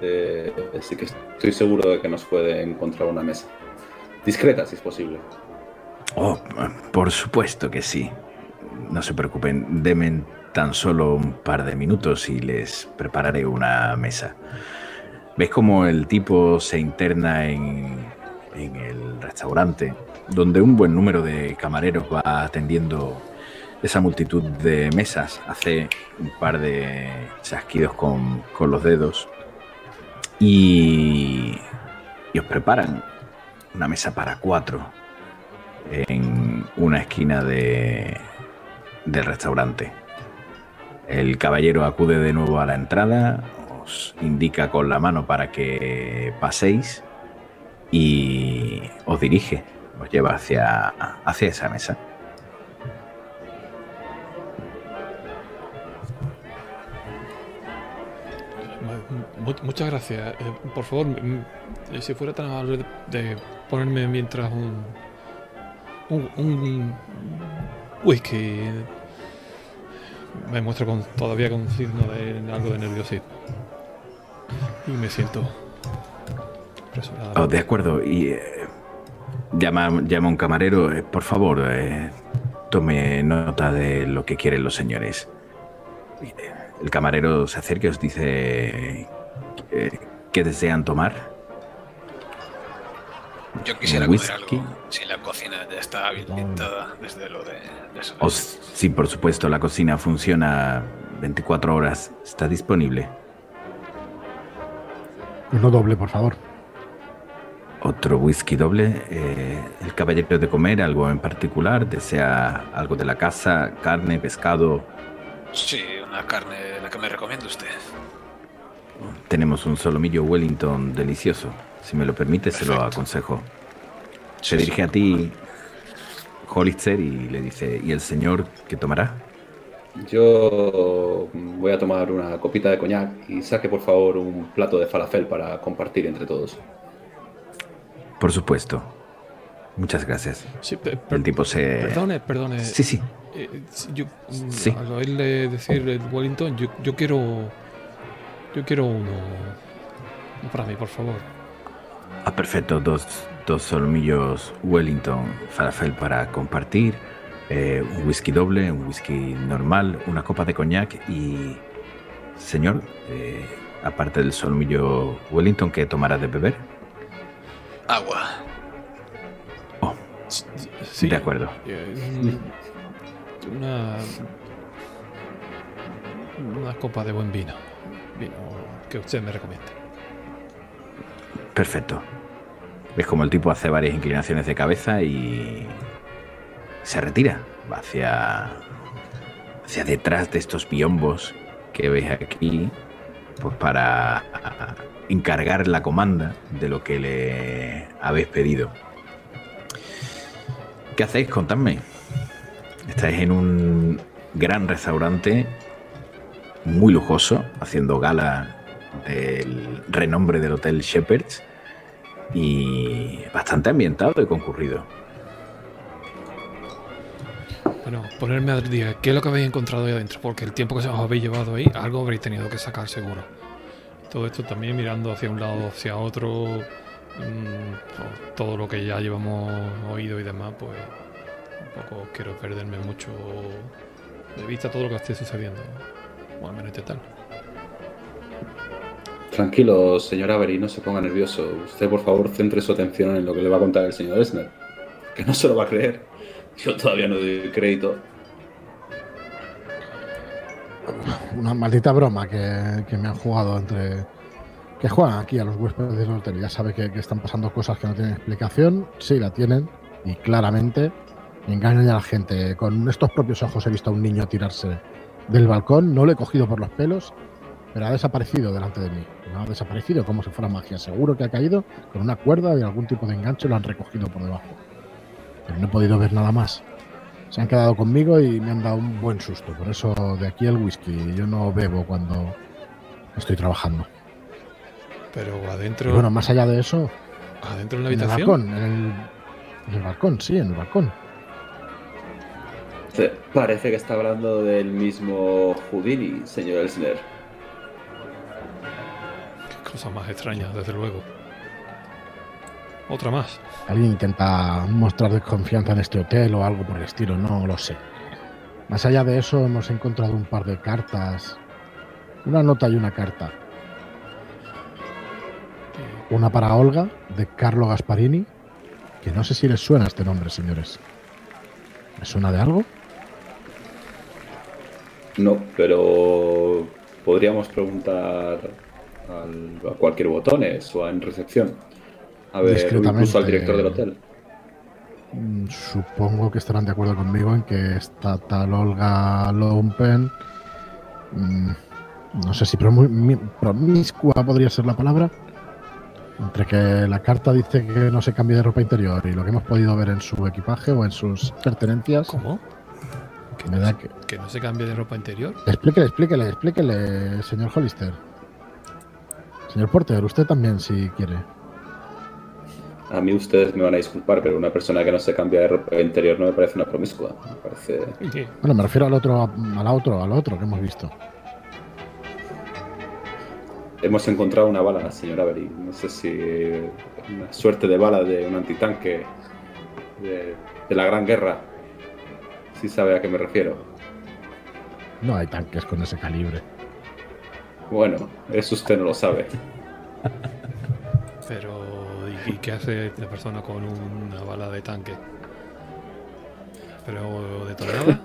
Eh, así que estoy seguro de que nos puede encontrar una mesa. Discreta, si es posible. Oh, por supuesto que sí. No se preocupen, denme tan solo un par de minutos y les prepararé una mesa. ¿Ves cómo el tipo se interna en, el restaurante, donde un buen número de camareros va atendiendo esa multitud de mesas? Hace un par de chasquidos con, con los dedos y, y os preparan una mesa para cuatro en una esquina de, del restaurante. El caballero acude de nuevo a la entrada, os indica con la mano para que paséis y os dirige, os lleva hacia, hacia esa mesa. Mu- muchas gracias. Eh, por favor, eh, si fuera tan amable de, de ponerme mientras un, un whisky. Me muestro con, todavía con signo de algo de nerviosismo. Y me siento. Oh, de acuerdo, y eh, llama, llama a un camarero, eh, por favor, eh, tome nota de lo que quieren los señores. Eh, El camarero se acerca y os dice qué desean tomar. Yo quisiera ¿Un comer whisky? algo. Si la cocina ya está habilitada desde lo de, de eso. Os- sí, por supuesto, la cocina funciona 24 horas, está disponible. Uno doble, por favor. Otro whisky doble. eh, el caballero de comer, algo en particular, desea algo de la casa, carne, pescado. Sí, una carne, la que me recomienda usted. Tenemos un solomillo Wellington delicioso. Si me lo permite, se lo aconsejo. Sí, Se sí. dirige a ti, Hollister, y le dice, ¿y el señor qué tomará? Yo voy a tomar una copita de coñac y saque por favor un plato de falafel para compartir entre todos. Por supuesto. Muchas gracias. Sí, pe- per- El tipo se... perdone, perdone. Sí, sí. Eh, yo, mm, Sí. al oírle decir el Wellington, yo, yo quiero. Yo quiero uno. uno para mí, por favor. Ah, perfecto. Dos, dos solomillos Wellington falafel para compartir. eh, un whisky doble, un whisky normal, una copa de coñac y... Señor, eh, aparte del solomillo Wellington, ¿qué tomará de beber? Agua. Sí. De acuerdo. Eh, Una. Una copa de buen vino. Vino que usted me recomiende. Perfecto. Ves como el tipo hace varias inclinaciones de cabeza y se retira. Hacia, hacia detrás de estos biombos que veis aquí, pues para encargar la comanda de lo que le habéis pedido. ¿Qué hacéis? Contadme. Estáis en un gran restaurante muy lujoso, haciendo gala del renombre del Hotel Shepherds y bastante ambientado y concurrido. Bueno, ponerme al día. ¿Qué es lo que habéis encontrado ahí adentro? Porque el tiempo que os habéis llevado ahí, algo habréis tenido que sacar seguro. Todo esto también mirando hacia un lado, hacia otro. mm, todo lo que ya llevamos oído y demás, pues tampoco quiero perderme mucho de vista todo lo que esté sucediendo. O al menos intentar. Tranquilo, señor Avery, no se ponga nervioso. Usted, por favor, centre su atención en lo que le va a contar el señor Esner. Que no se lo va a creer. Yo todavía no doy crédito. Una maldita broma que, me han jugado entre. Que juegan aquí a los huéspedes del hotel. Ya sabe que, que están pasando cosas que no tienen explicación. Sí, la tienen. Y claramente engañan a la gente. Con estos propios ojos he visto a un niño tirarse del balcón. No lo he cogido por los pelos, pero ha desaparecido delante de mí. No ha desaparecido como si fuera magia. Seguro que ha caído con una cuerda y algún tipo de enganche y lo han recogido por debajo. Pero no he podido ver nada más. Se han quedado conmigo y me han dado un buen susto. Por eso de aquí el whisky. Yo no bebo cuando estoy trabajando. Pero Y adentro, bueno, más allá de eso, adentro en la en el habitación. balcón, en el, en el balcón, sí, en el balcón. Parece que está hablando del mismo Houdini, señor Esner. Qué cosa más extraña, desde luego. Otra más. Alguien intenta mostrar desconfianza en este hotel o algo por el estilo, no lo sé. Más allá de eso, hemos encontrado un par de cartas. Una nota y una carta. Una para Olga, de Carlo Gasparini, que no sé si les suena este nombre, señores. ¿Me suena de algo? No, pero podríamos preguntar al- a cualquier botones o en recepción. A ver, incluso al director del hotel. Mm, Supongo que estarán de acuerdo conmigo en que esta tal Olga Lompen. mm, no sé si promiscua podría ser la palabra. Entre que la carta dice que no se cambie de ropa interior y lo que hemos podido ver en su equipaje o en sus pertenencias, ¿Cómo? ¿Que me no, da que. que no se cambie de ropa interior? Explíquele, explíquele, explíquele, señor Hollister. Señor Porter, usted también, si quiere. A mí ustedes me van a disculpar, pero una persona que no se cambia de ropa interior no me parece una promiscua. Me parece... Bueno, me refiero al otro, al otro, al otro que hemos visto. Hemos encontrado una bala, señor Avery. No sé si una suerte de bala de un antitanque de, de la Gran Guerra. Si sabe a qué me refiero. No hay tanques con ese calibre. Bueno, eso usted no lo sabe. Pero, ¿y, qué hace la persona con una bala de tanque? ¿Pero detonada?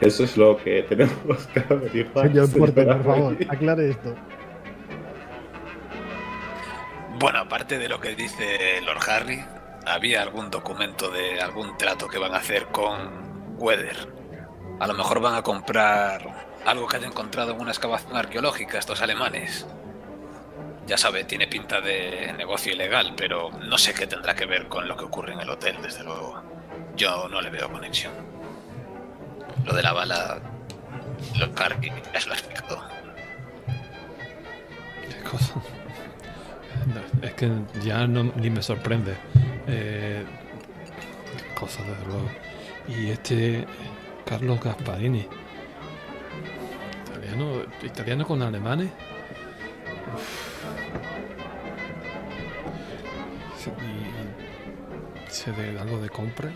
Eso es lo que tenemos que averiguar. Señor Porter, por favor, aclare esto. Bueno, aparte de lo que dice Lord Harry, había algún documento de algún trato que van a hacer con Weather. A lo mejor van a comprar algo que haya encontrado en una excavación arqueológica estos alemanes. Ya sabe, tiene pinta de negocio ilegal, pero no sé qué tendrá que ver con lo que ocurre en el hotel, desde luego. Yo no le veo conexión. Lo de la bala, Lord Harry ya se lo ha explicado. ¿Qué cosa? Es que ya no, ni me sorprende. Eh, qué cosa, desde luego. Y este Carlos Gasparini. Italiano, italiano con alemanes. Y sé de algo de compra.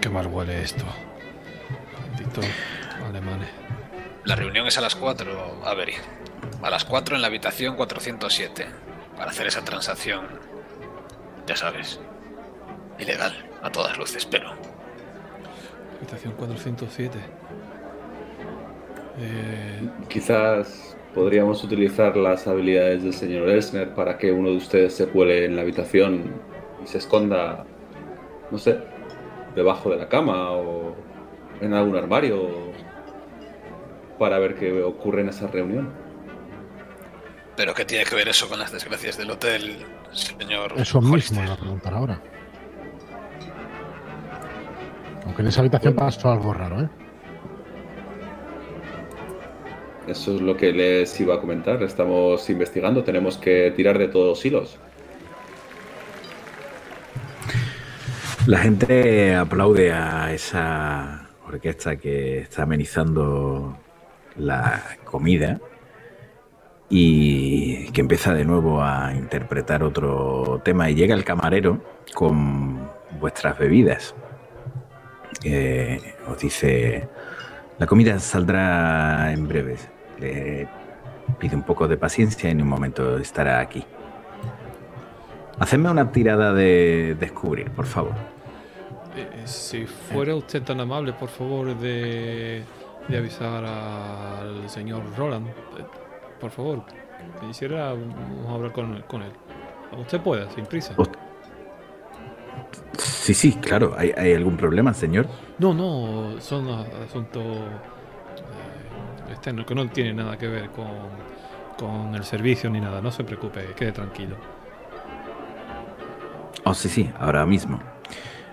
Qué mal huele esto. Malditos alemanes. La reunión es a las 4, Avery. A las 4 en la habitación 407. Para hacer esa transacción. Ya sabes. Ilegal, a todas luces, pero. Habitación 407. Eh, Quizás podríamos utilizar las habilidades del señor Elsner para que uno de ustedes se cuele en la habitación y se esconda, no sé, debajo de la cama o en algún armario para ver qué ocurre en esa reunión. ¿Pero qué tiene que ver eso con las desgracias del hotel, señor? Eso mismo Hollister? va a preguntar ahora. Aunque en esa habitación pasó algo raro, ¿eh? Eso es lo que les iba a comentar. Estamos investigando, tenemos que tirar de todos los hilos. La gente aplaude a esa orquesta que está amenizando la comida y que empieza de nuevo a interpretar otro tema y llega el camarero con vuestras bebidas. Eh, os dice, la comida saldrá en breves. Le pide un poco de paciencia y en un momento estará aquí. Hacedme una tirada de descubrir, por favor. eh, si fuera usted tan amable, por favor, de, de avisar al señor Roland. Por favor, quisiera vamos a hablar con, con él. Usted puede, sin prisa. Sí, sí, claro. ¿Hay, hay algún problema, señor? No, no, son asuntos eh, externos que no tienen nada que ver con, con el servicio ni nada. No se preocupe, quede tranquilo. Oh, sí, sí, ahora mismo.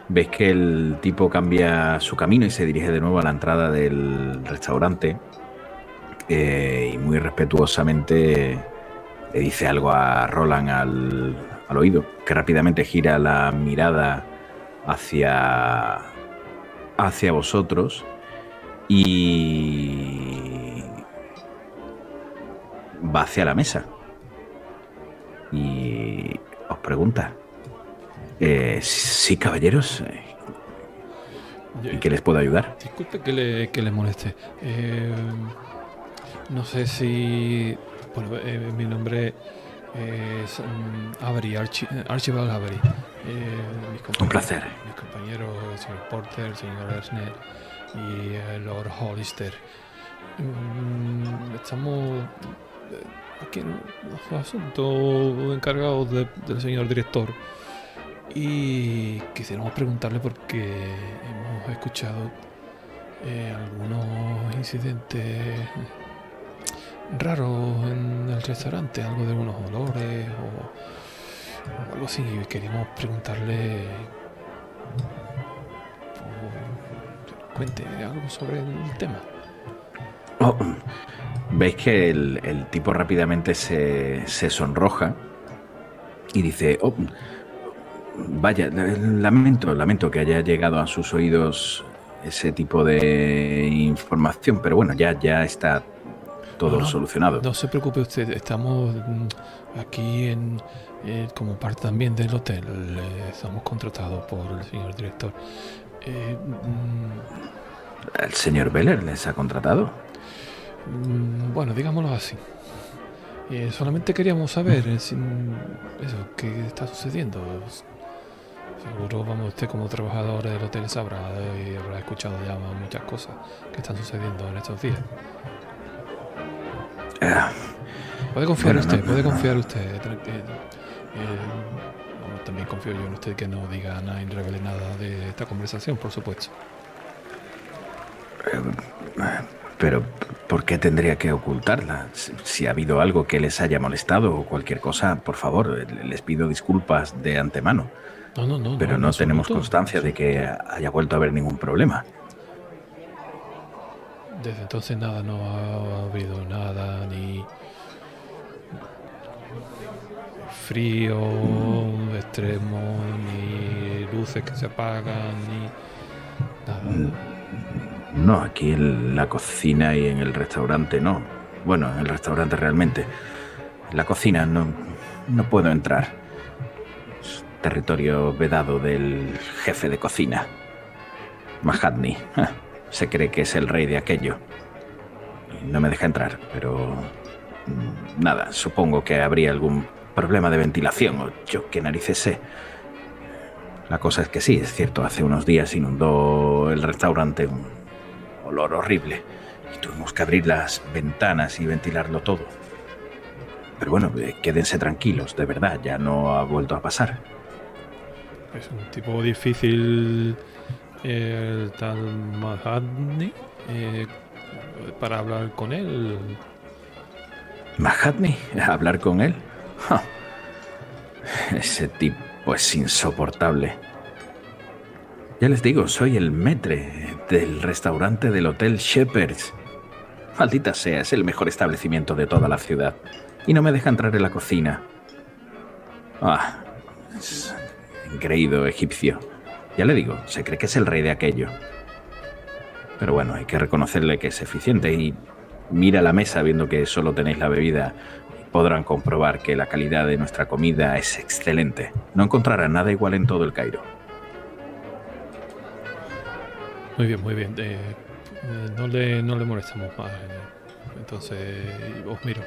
Ves que el tipo cambia su camino y se dirige de nuevo a la entrada del restaurante. Eh, y muy respetuosamente le dice algo a Roland al, al oído, que rápidamente gira la mirada hacia, hacia vosotros y va hacia la mesa. Y os pregunta, eh, sí, caballeros. eh, ¿En qué les puedo ayudar? Disculpe que le, que le moleste. Eh, no sé si. Bueno, eh, mi nombre es mm, Avery, Archi- Archibald Avery. Eh, compañeros- placer. Mis compañeros, el señor Porter, el señor Ersner y el Lord Hollister. Mm, estamos eh, aquí en un asunto encargados de- del señor director. Y quisiéramos preguntarle porque hemos escuchado eh, algunos incidentes raros en el restaurante, algo de unos olores o, algo así. Y queríamos preguntarle. cuente algo sobre el tema. Oh, Veis que el, el tipo rápidamente se, se sonroja y dice, "Oh, vaya, lamento, lamento que haya llegado a sus oídos ese tipo de información, pero bueno, ya, ya está todo No, solucionado. No se preocupe usted, estamos mm, aquí en, eh, como parte también del hotel. eh, estamos contratados por el señor director. Eh, mm, ¿El señor Beller les ha contratado? Mm, Bueno, digámoslo así. Eh, solamente queríamos saber eh, si- eso, qué está sucediendo. Seguro, vamos, usted como trabajador del hotel sabrá eh, y habrá escuchado ya muchas cosas que están sucediendo en estos días. Ah, Puede confiar Bueno, usted, no- puede confiar usted. eh, eh, vamos, también confío yo en usted que no diga nada y revele nada de esta conversación, por supuesto. Pero, ¿por qué tendría que ocultarla? Si, ha habido algo que les haya molestado o cualquier cosa, por favor, les pido disculpas de antemano. No, no, no. Pero no tenemos constancia de que haya vuelto a haber ningún problema. Desde entonces nada, no ha habido nada, ni frío extremo, ni luces que se apagan, ni nada. No, aquí en la cocina y en el restaurante no. Bueno, en el restaurante realmente. En la cocina no, no puedo entrar. Territorio vedado del jefe de cocina. Mahatni. Se cree que es el rey de aquello. no me deja entrar, pero mm, nada, supongo que habría algún problema de ventilación o yo qué narices sé. La cosa es que sí, es cierto, hace unos días inundó el restaurante un olor horrible y tuvimos que abrir las ventanas y ventilarlo todo. Pero bueno, eh, quédense tranquilos, de verdad, ya no ha vuelto a pasar. Es un tipo difícil el tal Mahatni eh, para hablar con él. ¿Mahatni? ¿Hablar con él? Ese tipo es insoportable. Ya les digo, soy el metre del restaurante del Hotel Shepherds. Maldita sea, es el mejor establecimiento de toda la ciudad. Y no me deja entrar en la cocina. Ah, es egipcio. Ya le digo, se cree que es el rey de aquello. Pero bueno, hay que reconocerle que es eficiente y mira la mesa viendo que solo tenéis la bebida y podrán comprobar que la calidad de nuestra comida es excelente. No encontrarán nada igual en todo el Cairo. Muy bien, muy bien. Eh, eh, no, le, no le molestamos más. eh, Entonces, os miro.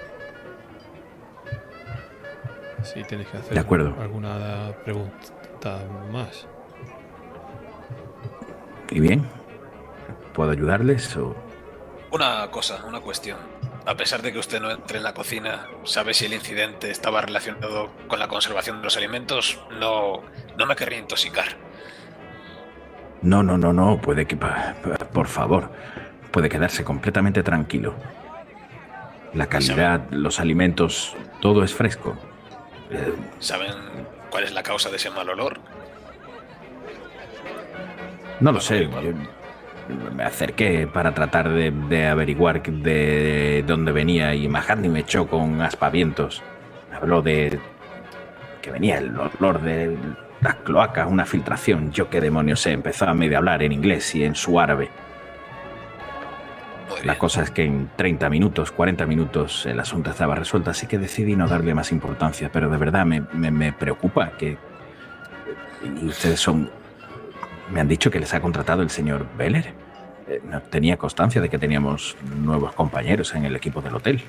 Si tenéis que hacer De acuerdo. alguna pregunta más. ¿Y bien? ¿Puedo ayudarles o...? Una cosa, una cuestión. A pesar de que usted no entre en la cocina, ¿sabe si el incidente estaba relacionado con la conservación de los alimentos? No, no me querría intoxicar. No, no, no, no, puede que... Por favor, puede quedarse completamente tranquilo. La calidad, los alimentos, todo es fresco. ¿Saben cuál es la causa de ese mal olor? No lo sé. me acerqué para tratar de, de averiguar de dónde venía y Mahatni me echó con aspavientos. Habló de que venía el olor de las cloacas, una filtración. Yo qué demonios sé. Empezó a medio hablar en inglés y en su árabe. La cosa es que en 30 minutos, 40 minutos el asunto estaba resuelto, así que decidí no darle más importancia. Pero de verdad me, me- me preocupa que... Y ustedes son... Me han dicho que les ha contratado el señor Beller. Eh, No tenía constancia de que teníamos nuevos compañeros en el equipo del hotel.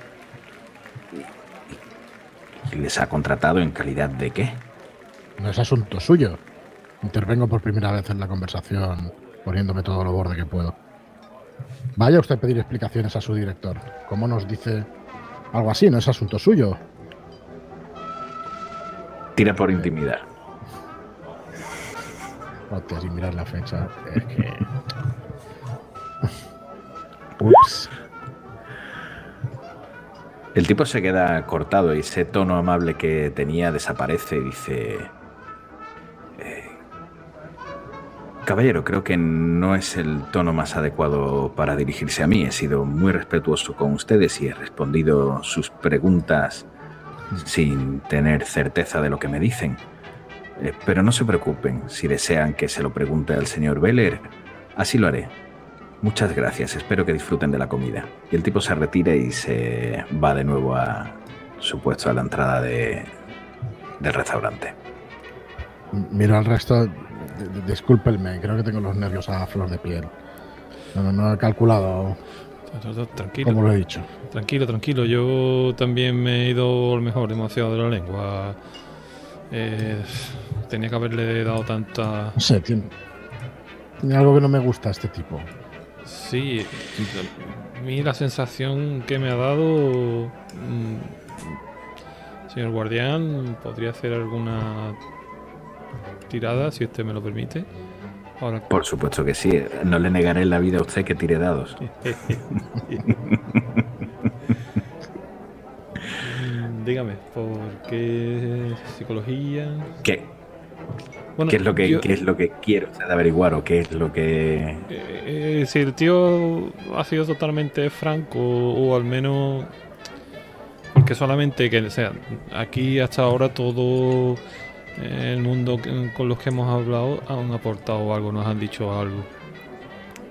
¿Y, y les ha contratado en calidad de qué? No es asunto suyo. Intervengo por primera vez en la conversación poniéndome todo lo borde que puedo. Vaya usted a pedir explicaciones a su director. ¿Cómo nos dice algo así? No es asunto suyo. Tira por intimidad. Mirar la fecha. Es que. Ups. El tipo se queda cortado y ese tono amable que tenía desaparece y dice... "Eh, caballero, creo que no es el tono más adecuado para dirigirse a mí. He sido muy respetuoso con ustedes y he respondido sus preguntas sin tener certeza de lo que me dicen. Eh, pero no se preocupen, si desean que se lo pregunte al señor Beller, así lo haré. Muchas gracias, espero que disfruten de la comida. Y el tipo se retira y se va de nuevo a su puesto a la entrada de, del restaurante. Miro al resto. Discúlpenme, creo que tengo los nervios a flor de piel. No, no, no he calculado Tranquilo, como lo he dicho. tranquilo, tranquilo. Yo también me he ido a lo mejor demasiado de la lengua. Eh, tenía que haberle dado tanta. No sé, tiene, tiene algo que no me gusta a este tipo. Sí, a mí la sensación que me ha dado. mm, señor guardián, podría hacer alguna tirada, si usted me lo permite. Ahora, Por supuesto que sí, no le negaré la vida a usted que tire dados. Dígame, ¿por qué psicología? ¿Qué, Bueno, qué es, lo que, yo- qué es lo que quiere usted averiguar o qué es lo que... Eh, eh, si el tío ha sido totalmente franco o al menos porque solamente que o sea aquí hasta ahora todo el mundo con los que hemos hablado han aportado algo nos han dicho algo.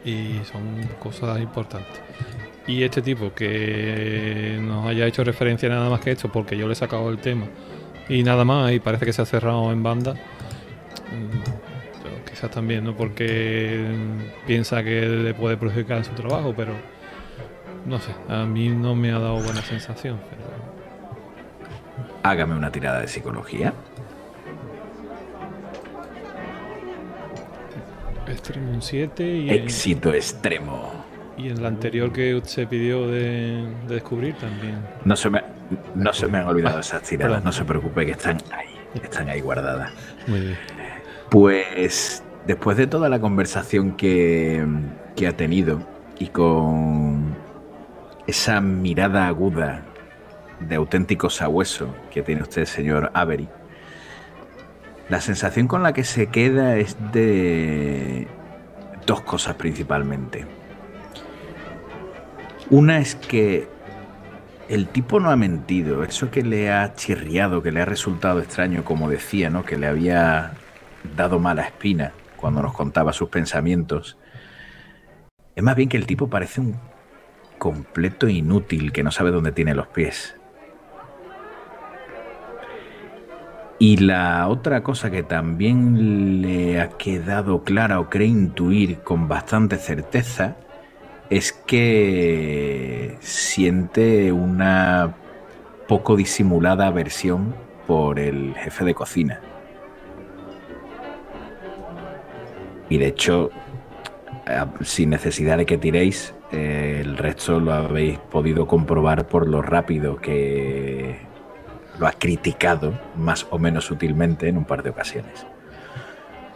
Y son cosas importantes y este tipo que nos haya hecho referencia nada más que esto porque yo le he sacado el tema y nada más y parece que se ha cerrado en banda mm, pero quizás también, ¿no? Porque piensa que le puede perjudicar en su trabajo, pero no sé, a mí no me ha dado buena sensación. Pero... Hágame una tirada de psicología. Extremo un 7 y, Éxito extremo. Y en la anterior que se pidió de, de descubrir también. No se me, no se me han olvidado Ah, esas tiradas, perdón. no se preocupe que están ahí, están ahí guardadas. Muy bien. Pues después de toda la conversación que, que ha tenido y con esa mirada aguda de auténtico sabueso que tiene usted, señor Avery, la sensación con la que se queda es de dos cosas principalmente. Una es que el tipo no ha mentido, eso que le ha chirriado, que le ha resultado extraño, como decía, ¿no? Que le había dado mala espina cuando nos contaba sus pensamientos. Es más bien que el tipo parece un completo inútil que no sabe dónde tiene los pies. Y la otra cosa que también le ha quedado clara o cree intuir con bastante certeza es que siente una poco disimulada aversión por el jefe de cocina. Y de hecho, sin necesidad de que tiréis, el resto lo habéis podido comprobar por lo rápido que lo ha criticado, más o menos sutilmente, en un par de ocasiones.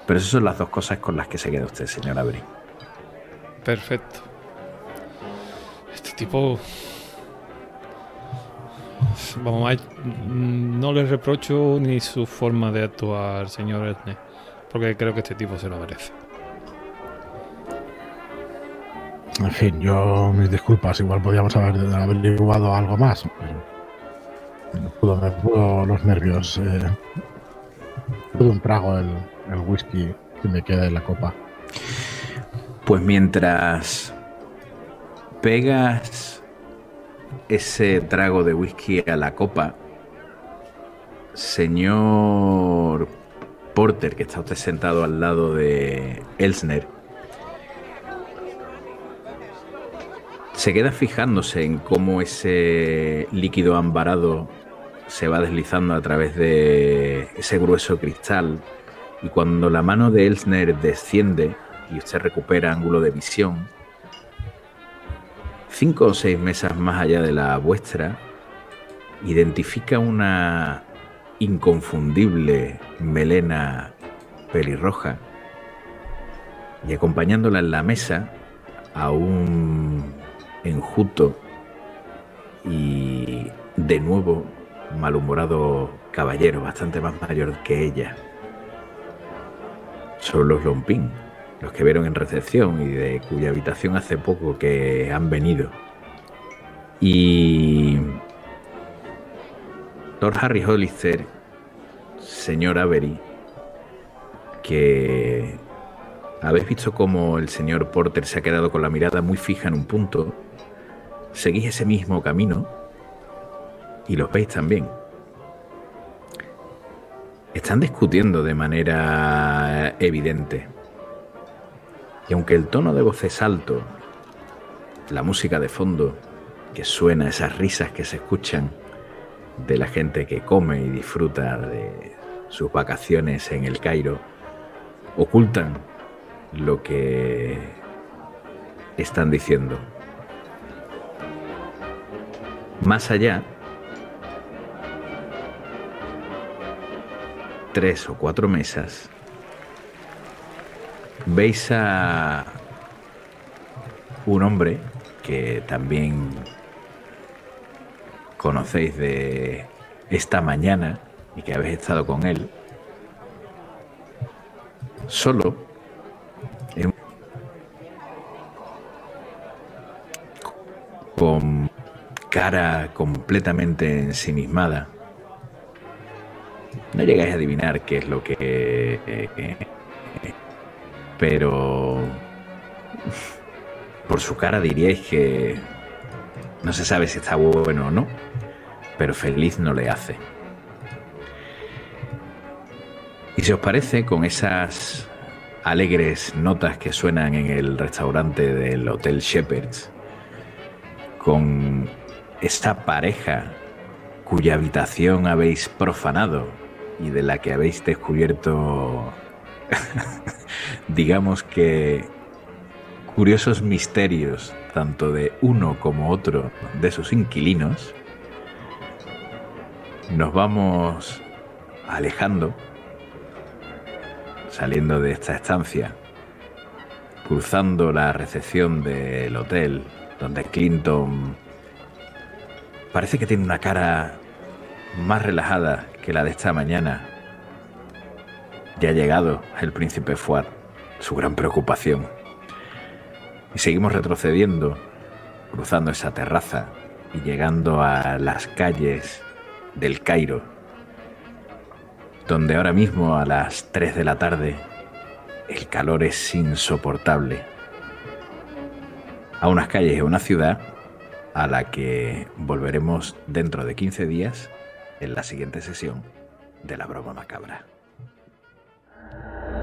Pero esas son las dos cosas con las que se queda usted, señor Avery. Perfecto. Este tipo. Vamos a. No le reprocho ni su forma de actuar, señor Ernest. Porque creo que este tipo se lo merece. En fin, yo mis disculpas, igual podíamos haber averiguado algo más, pero me pudo, me pudo los nervios. Eh, pudo un trago el, el whisky que me queda en la copa. Pues mientras pegas ese trago de whisky a la copa, señor Porter, que está usted sentado al lado de Elsner, se queda fijándose en cómo ese líquido ambarado se va deslizando a través de ese grueso cristal. Y cuando la mano de Elsner desciende y usted recupera ángulo de visión, cinco o seis mesas más allá de la vuestra, identifica una inconfundible melena pelirroja y acompañándola en la mesa a un enjuto y de nuevo malhumorado caballero bastante más mayor que ella. Son los Lompín, los que vieron en recepción y de cuya habitación hace poco que han venido. Y Lord Harry Hollister, señor Avery, que habéis visto cómo el señor Porter se ha quedado con la mirada muy fija en un punto, seguís ese mismo camino y los veis también. Están discutiendo de manera evidente. Y aunque el tono de voz es alto, la música de fondo que suena, esas risas que se escuchan de la gente que come y disfruta de sus vacaciones en el Cairo, ocultan lo que están diciendo. Más allá, tres o cuatro mesas, veis a un hombre que también conocéis de esta mañana y que habéis estado con él, solo con cara completamente ensimismada. No llegáis a adivinar qué es lo que... eh, eh, pero... Por su cara diríais que... No se sabe si está bueno o no, pero feliz no le hace. Y si os parece, con esas alegres notas que suenan en el restaurante del Hotel Shepherds, con esta pareja cuya habitación habéis profanado y de la que habéis descubierto, digamos que, curiosos misterios, tanto de uno como otro de sus inquilinos, nos vamos alejando, saliendo de esta estancia, cruzando la recepción del hotel, donde Clinton parece que tiene una cara más relajada que la de esta mañana. Ya ha llegado el príncipe Fuad, su gran preocupación. Y seguimos retrocediendo, cruzando esa terraza y llegando a las calles del Cairo, donde ahora mismo a las 3 de la tarde el calor es insoportable. A unas calles a una ciudad a la que volveremos dentro de 15 días en la siguiente sesión de la broma macabra. Thank you.